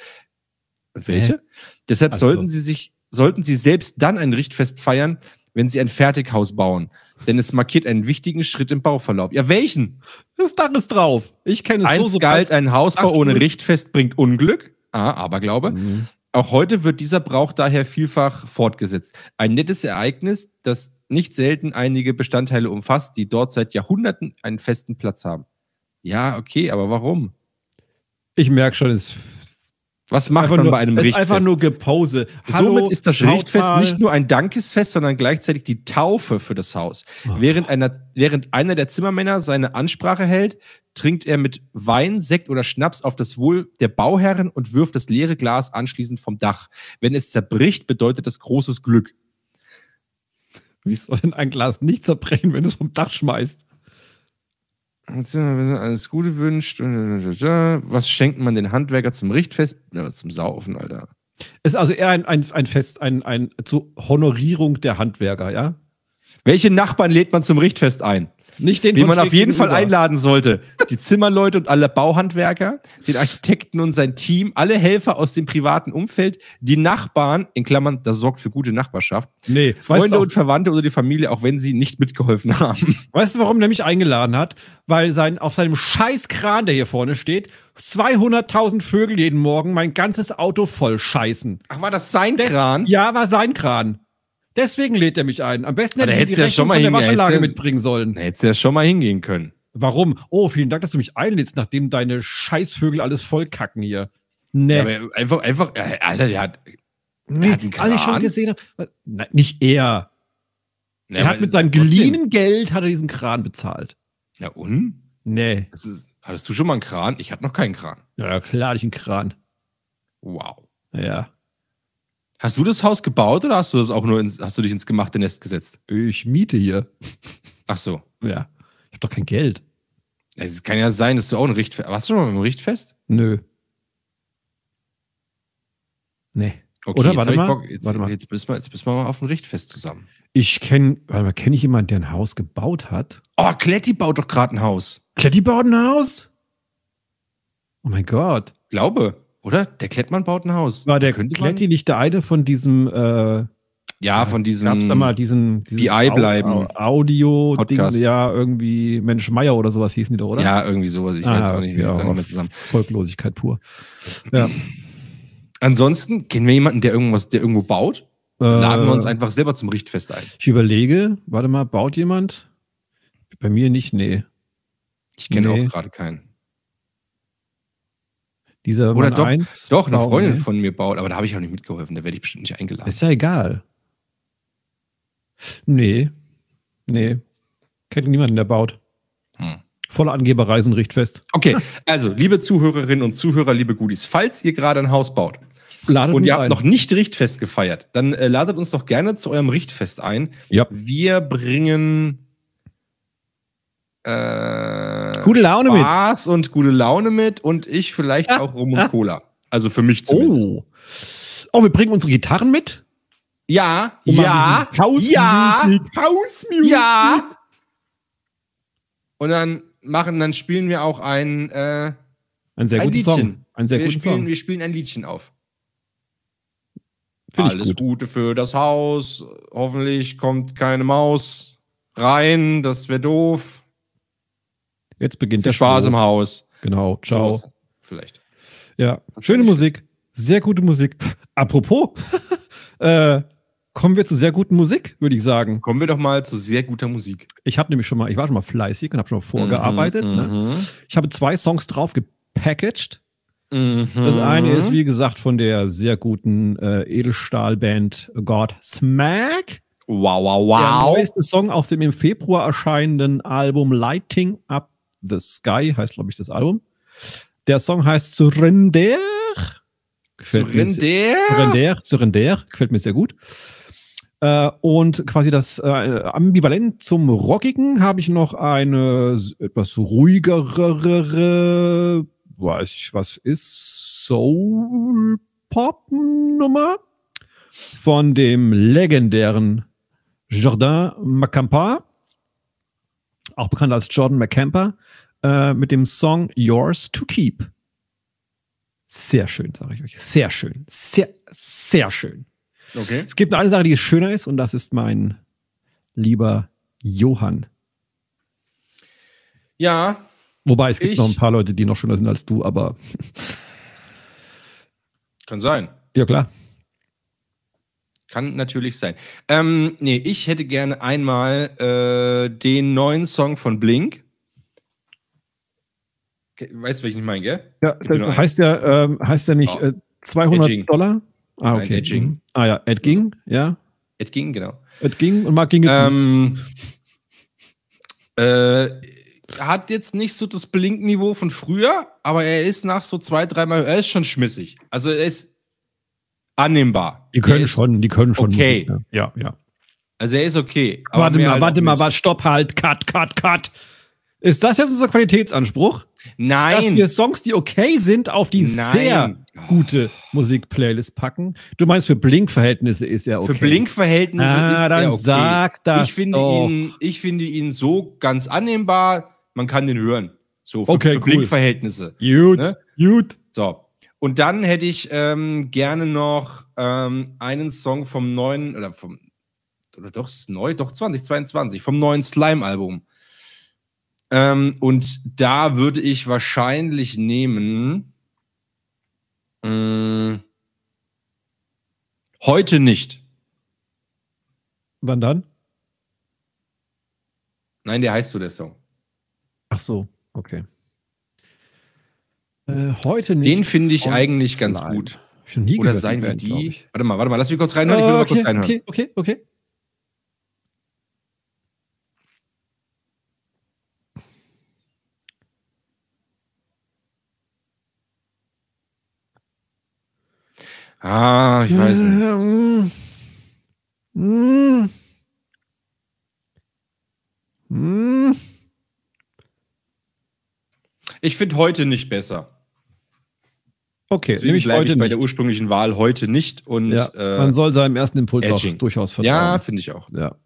Und welche? Deshalb Also- sollten Sie sich, sollten Sie selbst dann ein Richtfest feiern, wenn Sie ein Fertighaus bauen. Denn es markiert einen wichtigen Schritt im Bauverlauf. Ja, welchen? Das Dach ist drauf. Ich kenne es Eins so, so galt, ein Hausbau ohne Richtfest bringt Unglück. Ah, Aberglaube. Mhm. Auch heute wird dieser Brauch daher vielfach fortgesetzt. Ein nettes Ereignis, das nicht selten einige Bestandteile umfasst, die dort seit Jahrhunderten einen festen Platz haben. Ja, okay, aber warum? Ich merke schon, es Was macht einfach man nur, bei einem es ist Richtfest? einfach nur Gepose. Hallo, Somit ist das Richtfest mal. nicht nur ein Dankesfest, sondern gleichzeitig die Taufe für das Haus. Oh. Während, einer, während einer der Zimmermänner seine Ansprache hält, trinkt er mit Wein, Sekt oder Schnaps auf das Wohl der Bauherren und wirft das leere Glas anschließend vom Dach. Wenn es zerbricht, bedeutet das großes Glück. Wie soll denn ein Glas nicht zerbrechen, wenn du es vom Dach schmeißt? Alles Gute wünscht. Was schenkt man den Handwerker zum Richtfest? Ja, zum Saufen, Alter. Es ist also eher ein, ein, ein Fest, ein, ein zur Honorierung der Handwerker, ja? Welche Nachbarn lädt man zum Richtfest ein? Nicht den von man auf jeden Fall einladen sollte. Die Zimmerleute und alle Bauhandwerker, den Architekten und sein Team, alle Helfer aus dem privaten Umfeld, die Nachbarn, in Klammern, das sorgt für gute Nachbarschaft, Nee, Freunde und Verwandte oder die Familie, auch wenn sie nicht mitgeholfen haben. weißt du, warum der mich eingeladen hat? Weil sein, auf seinem scheiß Kran, der hier vorne steht, 200.000 Vögel jeden Morgen mein ganzes Auto voll scheißen. Ach, war das sein Kran? Ja, war sein Kran. Deswegen lädt er mich ein. Am besten hätte ich die ja schon mal von der Waschanlage mitbringen sollen. Hättest ja schon mal hingehen können. Warum? Oh, vielen Dank, dass du mich einlädst, nachdem deine Scheißvögel alles vollkacken hier. Nee. Ja, einfach, einfach, äh, Alter, der hat. nee, hat einen alle schon Kran? gesehen haben. Nein, nicht er. Na, er hat mit seinem trotzdem. geliehenen Geld hat er diesen Kran bezahlt. Ja, und? Nee. Ist, hattest du schon mal einen Kran? Ich hatte noch keinen Kran. Ja, ja, klar, hatte ich einen Kran. Wow. Ja. Hast du das Haus gebaut oder hast du das auch nur ins, hast du dich ins gemachte Nest gesetzt? Ich miete hier. Ach so. Ja. Ich hab doch kein Geld. Es kann ja sein, dass du auch ein Richtfest. Warst du schon mal beim Richtfest? Nö. Nee. Okay, Oder? Warte mal. Bock. Jetzt, Warte mal. Jetzt, müssen wir, jetzt wir mal auf ein Richtfest zusammen. Ich kenne, warte mal, kenne ich jemanden, der ein Haus gebaut hat? Oh, Kletti baut doch gerade ein Haus. Kletti baut ein Haus? Oh mein Gott. Glaube, oder? Der Klettmann baut ein Haus. War der Kletti nicht der eine von diesem, äh, Ja, von diesem. gab's da mal diesen, BI bleiben. Au- Audio-Ding, ja, irgendwie Mensch Meier oder sowas hießen die doch, oder? Ja, irgendwie sowas. Ich Ah, weiß auch nicht, ja, mehr zusammen. Volklosigkeit pur. Ja. Ansonsten kennen wir jemanden, der irgendwas, der irgendwo baut. Laden wir uns Äh, einfach selber zum Richtfest ein. Ich überlege, warte mal, baut jemand? Bei mir nicht, nee. Ich kenne Nee. auch gerade keinen. Dieser Oder Mann doch, eins Doch, eine Freundin nee. von mir baut, aber da habe ich auch nicht mitgeholfen. Da werde ich bestimmt nicht eingeladen. Ist ja egal. Nee. Nee. Kennt niemanden, der baut. Hm. Volle Angeberei, ein Richtfest. Okay, also, liebe Zuhörerinnen und Zuhörer, liebe Goodies, falls ihr gerade ein Haus baut Ladet und ihr habt ein. noch nicht Richtfest gefeiert, dann äh, ladet uns doch gerne zu eurem Richtfest ein. Ja. Wir bringen äh, Gute Laune mit. Spaß und gute Laune mit und ich vielleicht auch Rum und Cola. Also für mich zumindest. Oh. Oh, wir bringen unsere Gitarren mit? Ja, machen ja, House ja, Music, House Music. ja. Und dann machen, dann spielen wir auch ein, äh, Ein sehr ein guter Liedchen. Song. Ein sehr wir, guter spielen, Song. wir spielen ein Liedchen auf. Find Alles gut. Gute für das Haus. Hoffentlich kommt keine Maus rein. Das wäre doof. Jetzt beginnt der Spaß Show. im Haus. Genau, ciao. Sowas Vielleicht. Ja, schöne Musik. Sehr gute Musik. Apropos, äh, kommen wir zu sehr guten Musik, würde ich sagen. Kommen wir doch mal zu sehr guter Musik. Ich habe nämlich schon mal, ich war schon mal fleißig und habe schon mal vorgearbeitet. Mhm, Ne? Ich habe zwei Songs drauf gepackaged. mhm. Das eine ist, wie gesagt, von der sehr guten äh, Edelstahlband God Smack. Wow, wow, Der wow. neueste Song aus dem im Februar erscheinenden Album Lighting Up the Sky, heißt, glaube ich, das Album. Der Song heißt Surrender. Gefällt mir sehr- Surrender. Surrender, Surrender, gefällt mir sehr gut. Äh, und quasi das äh, Ambivalent zum Rockigen habe ich noch eine etwas ruhigere, weiß ich was ist, Soul-Pop-Nummer von dem legendären Jordan Macampa, auch bekannt als Jordan Macampa, äh, mit dem Song Yours to Keep. Sehr schön, sage ich euch. Sehr schön. Sehr, sehr schön. Okay. Es gibt eine Sache, die schöner ist, und das ist mein lieber Johann. Ja, Wobei es gibt Ich- noch ein paar Leute, die noch schöner sind als du, aber kann sein. ja klar. Kann natürlich sein. Ähm, nee, ich hätte gerne einmal äh, den neuen Song von Blink. Weißt du, welchen ich meine, gell? Ja, das heißt ja, ähm, heißt ja nicht Oh. äh, 200 Edging. Dollar? Ah, okay. Edging. Mhm. Ah ja, Ed ging, ja. Es ging, genau. Ed ging und Mark ging. Ähm, äh, hat jetzt nicht so das Blink-Niveau von früher, aber er ist nach so zwei, dreimal, er ist schon schmissig. Also er ist annehmbar. die können schon, die können schon. okay. Musik, ja, ja. ja. Also er ist okay. Warte mal, halt warte mal, warte, stopp, halt, cut, cut, cut. Ist das jetzt unser Qualitätsanspruch? Dass Nein. wir Songs, die okay sind, auf die Nein. sehr gute Musikplaylist packen? Du meinst, für Blink-Verhältnisse ist er okay. Für Blinkverhältnisse Ah, ist dann er okay. sag das ich finde doch. ihn, ich finde ihn so ganz annehmbar. Man kann den hören. So für, Okay, für cool. Blinkverhältnisse. Gut, Ne? gut. So. Und dann hätte ich ähm, gerne noch ähm, einen Song vom neuen, oder vom, oder doch, ist es neu? Doch, 2022, vom neuen Slime-Album. Ähm, und da würde ich wahrscheinlich nehmen. Mh, heute nicht. Wann dann? Nein, der heißt so, der Song. Ach so, okay. Äh, heute nicht. Den finde ich eigentlich ganz Slime. gut. Noch nie Oder sein wie Band, glaub die. ich. Warte mal, warte mal, lass mich kurz reinhören. Ich will Ah, mal okay, kurz reinhören. okay, okay, okay. Ah, ich weiß nicht. nicht. Mm. Mm. Ich finde heute nicht besser. Okay, Deswegen ich bleibe ich bei nicht. der ursprünglichen Wahl heute nicht. Und ja, äh, man soll seinem ersten Impuls Edging. auch durchaus vertrauen. ja, finde ich auch. Ja.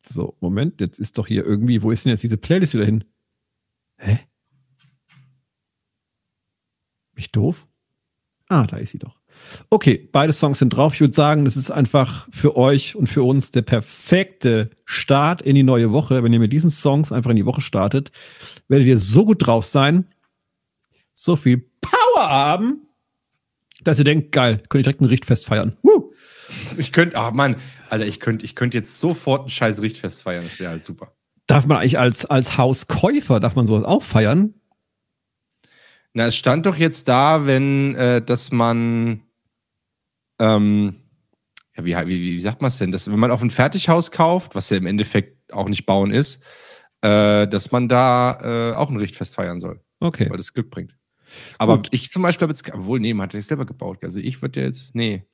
So, Moment, jetzt ist doch hier irgendwie, wo ist denn jetzt diese Playlist wieder hin? Hä? Bin ich doof? Ah, da ist sie doch. Okay, beide Songs sind drauf. Ich würde sagen, das ist einfach für euch und für uns der perfekte Start in die neue Woche. Wenn ihr mit diesen Songs einfach in die Woche startet, werdet ihr so gut drauf sein, so viel Haben, dass ihr denkt, geil, könnt ihr direkt ein Richtfest feiern. Woo! Ich könnte, ah Mann, Alter, ich könnte ich könnt jetzt sofort ein scheiß Richtfest feiern. Das wäre halt super. Darf man eigentlich als, als Hauskäufer, darf man sowas auch feiern? Na, es stand doch jetzt da, wenn, äh, dass man, ähm, ja, wie, wie, wie sagt man es denn? Dass, wenn man auf ein Fertighaus kauft, was ja im Endeffekt auch nicht bauen ist, äh, dass man da äh, auch ein Richtfest feiern soll, Okay. weil das Glück bringt. Aber Gut. ich zum Beispiel habe jetzt, obwohl, nee, man hat das selber gebaut. Also ich würde jetzt, nee.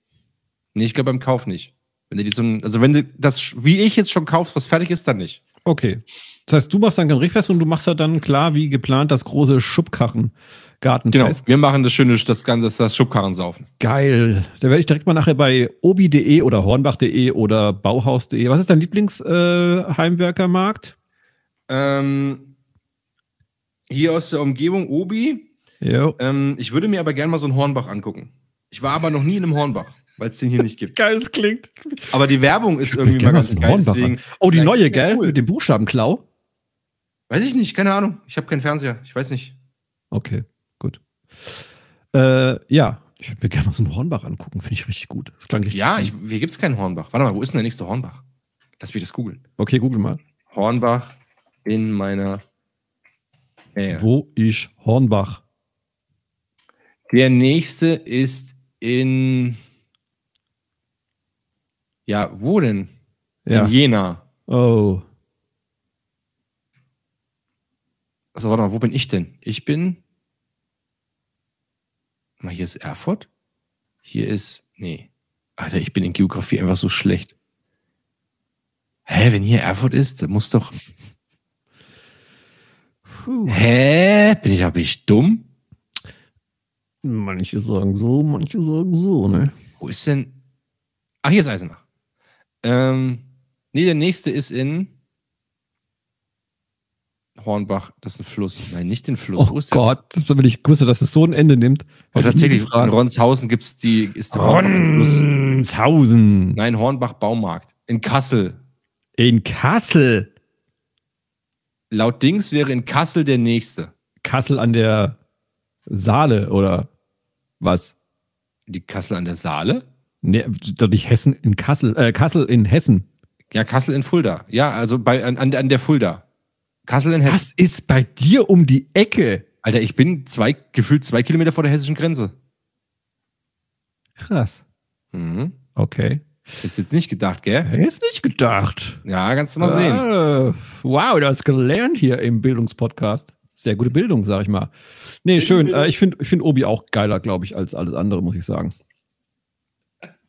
Nee, ich glaube beim Kauf nicht. Wenn du die so ein, also wenn du das, wie ich jetzt schon kaufst, was fertig ist, dann nicht. Okay. Das heißt, du machst dann kein Richtfest und du machst ja dann klar, wie geplant, das große Schubkarren. Genau. Gartenfest. Wir machen das schöne, das ganze, das Schubkarrensaufen. Geil. Da werde ich direkt mal nachher bei obi.de oder hornbach.de oder bauhaus.de. Was ist dein Lieblingsheimwerkermarkt? Ähm, hier aus der Umgebung Obi. Ähm, ich würde mir aber gerne mal so einen Hornbach angucken. Ich war aber noch nie in einem Hornbach, weil es den hier nicht gibt. Geil, es klingt. Aber die Werbung ist irgendwie mal ganz geil. Hornbach Deswegen. Oh, die neue, gell? cool. Mit dem Buchstabenklau? Weiß ich nicht, keine Ahnung. Ich habe keinen Fernseher. Ich weiß nicht. Okay, gut. Äh, ja, ich würde mir gerne mal so einen Hornbach angucken. Finde ich richtig gut. Das klang richtig Ja, ich, hier gibt es keinen Hornbach. Warte mal, wo ist denn der nächste Hornbach? Lass mich das googeln. Okay, google mal. Hornbach in meiner Nähe. Wo ist Hornbach? Der nächste ist in. Ja, wo denn? Ja. In Jena. Oh. Also, warte mal, wo bin ich denn? Ich bin. Mal, hier ist Erfurt. Hier ist. Nee. Alter, ich bin in Geografie einfach so schlecht. Hä, wenn hier Erfurt ist, dann muss doch. Puh. Hä? Bin ich, aber ich dumm? Manche sagen so, manche sagen so, ne? Wo ist denn. Ach, hier ist Eisenach. Ähm, nee, der nächste ist in. Hornbach, das ist ein Fluss. Nein, nicht den Fluss. Oh? Gott, das wenn ich wusste, dass es so ein Ende nimmt. Und tatsächlich, in. Ronshausen gibt's die, ist der. Ronshausen. Nein, Hornbach Baumarkt. In Kassel. In Kassel. Laut Dings wäre in Kassel der nächste. Kassel an der Saale oder was? Die Kassel an der Saale? Nee, doch nicht Hessen in Kassel, äh, Kassel in Hessen. Ja, Kassel in Fulda. Ja, also bei, an, an der Fulda. Kassel in Hessen. Was ist bei dir um die Ecke? Alter, ich bin zwei, gefühlt zwei Kilometer vor der hessischen Grenze. Krass. Mhm. Okay. Jetzt jetzt nicht gedacht, gell? Ich nicht gedacht. Ja, kannst du mal sehen. Ah, wow, du hast gelernt hier im Bildungspodcast. Sehr gute Bildung, sag ich mal. Nee, schön. Äh, ich finde ich find Obi auch geiler, glaube ich, als alles andere, muss ich sagen.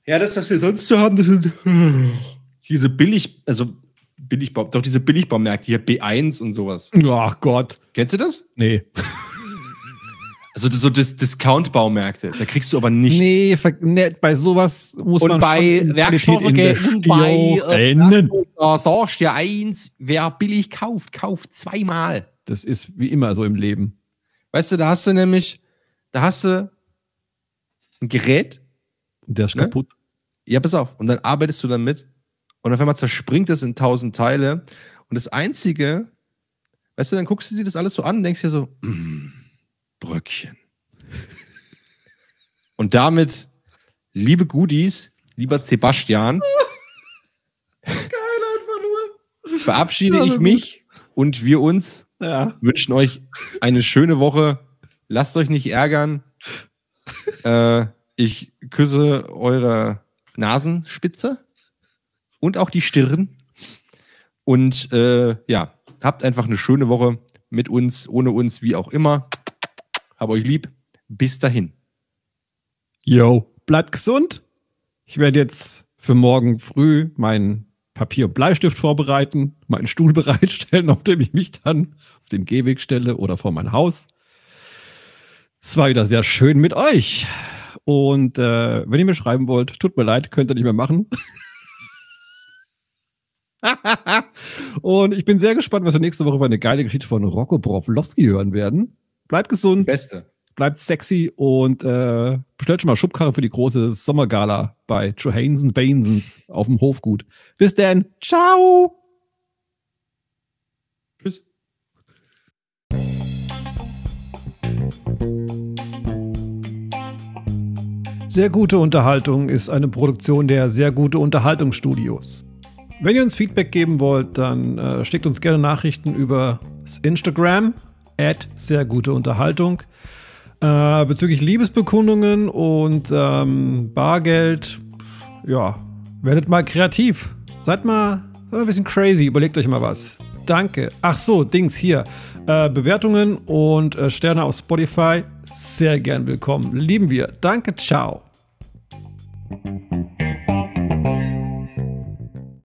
Ja, das, was wir sonst so haben, das sind. diese billig, also Billigbau, doch diese Billigbaumärkte hier, B1 und sowas. Ach Gott. Kennst du das? Nee. Also so Dis Discount-Baumärkte. Da kriegst du aber nichts. Nee, nee, bei sowas muss Und man bei Werkstoffe und bei äh, investieren. da sagst du ja eins, wer billig kauft, kauft zweimal. Das ist wie immer so im Leben. Weißt du, da hast du nämlich, da hast du ein Gerät, Der ist Ne? kaputt. ja, pass auf, und dann arbeitest du damit und auf einmal zerspringt es in tausend Teile und das Einzige, weißt du, dann guckst du dir das alles so an und denkst dir so, mm, Bröckchen. Und damit, liebe Goodies, lieber Sebastian, verabschiede ich mich und wir uns Ja. wünschen euch eine schöne Woche. Lasst euch nicht ärgern. äh, ich küsse eure Nasenspitze und auch die Stirn. Und äh, ja, habt einfach eine schöne Woche mit uns, ohne uns, wie auch immer. Hab euch lieb. Bis dahin. Yo, bleibt gesund. Ich werde jetzt für morgen früh meinen Papier- und Bleistift vorbereiten, meinen Stuhl bereitstellen, auf dem ich mich dann auf den Gehweg stelle oder vor mein Haus. Es war wieder sehr schön mit euch. Und äh, wenn ihr mir schreiben wollt, tut mir leid, könnt ihr nicht mehr machen. und ich bin sehr gespannt, was wir nächste Woche für eine geile Geschichte von Rocco Broflowski hören werden. Bleibt gesund Beste. Bleibt sexy und äh, bestellt schon mal Schubkarre für die große Sommergala bei Johansons Bainsons auf dem Hofgut. Bis dann. Ciao. Tschüss. Sehr gute Unterhaltung ist eine Produktion der Sehr gute Unterhaltungsstudios. Wenn ihr uns Feedback geben wollt, dann äh, schickt uns gerne Nachrichten über das Instagram at sehr gute Unterhaltung äh, bezüglich Liebesbekundungen und ähm, Bargeld. Ja, werdet mal kreativ. Seid mal, seid mal ein bisschen crazy. Überlegt euch mal was. Danke. Ach so, Dings hier. Äh, Bewertungen und äh, Sterne auf Spotify. Sehr gern willkommen. Lieben wir. Danke. Ciao.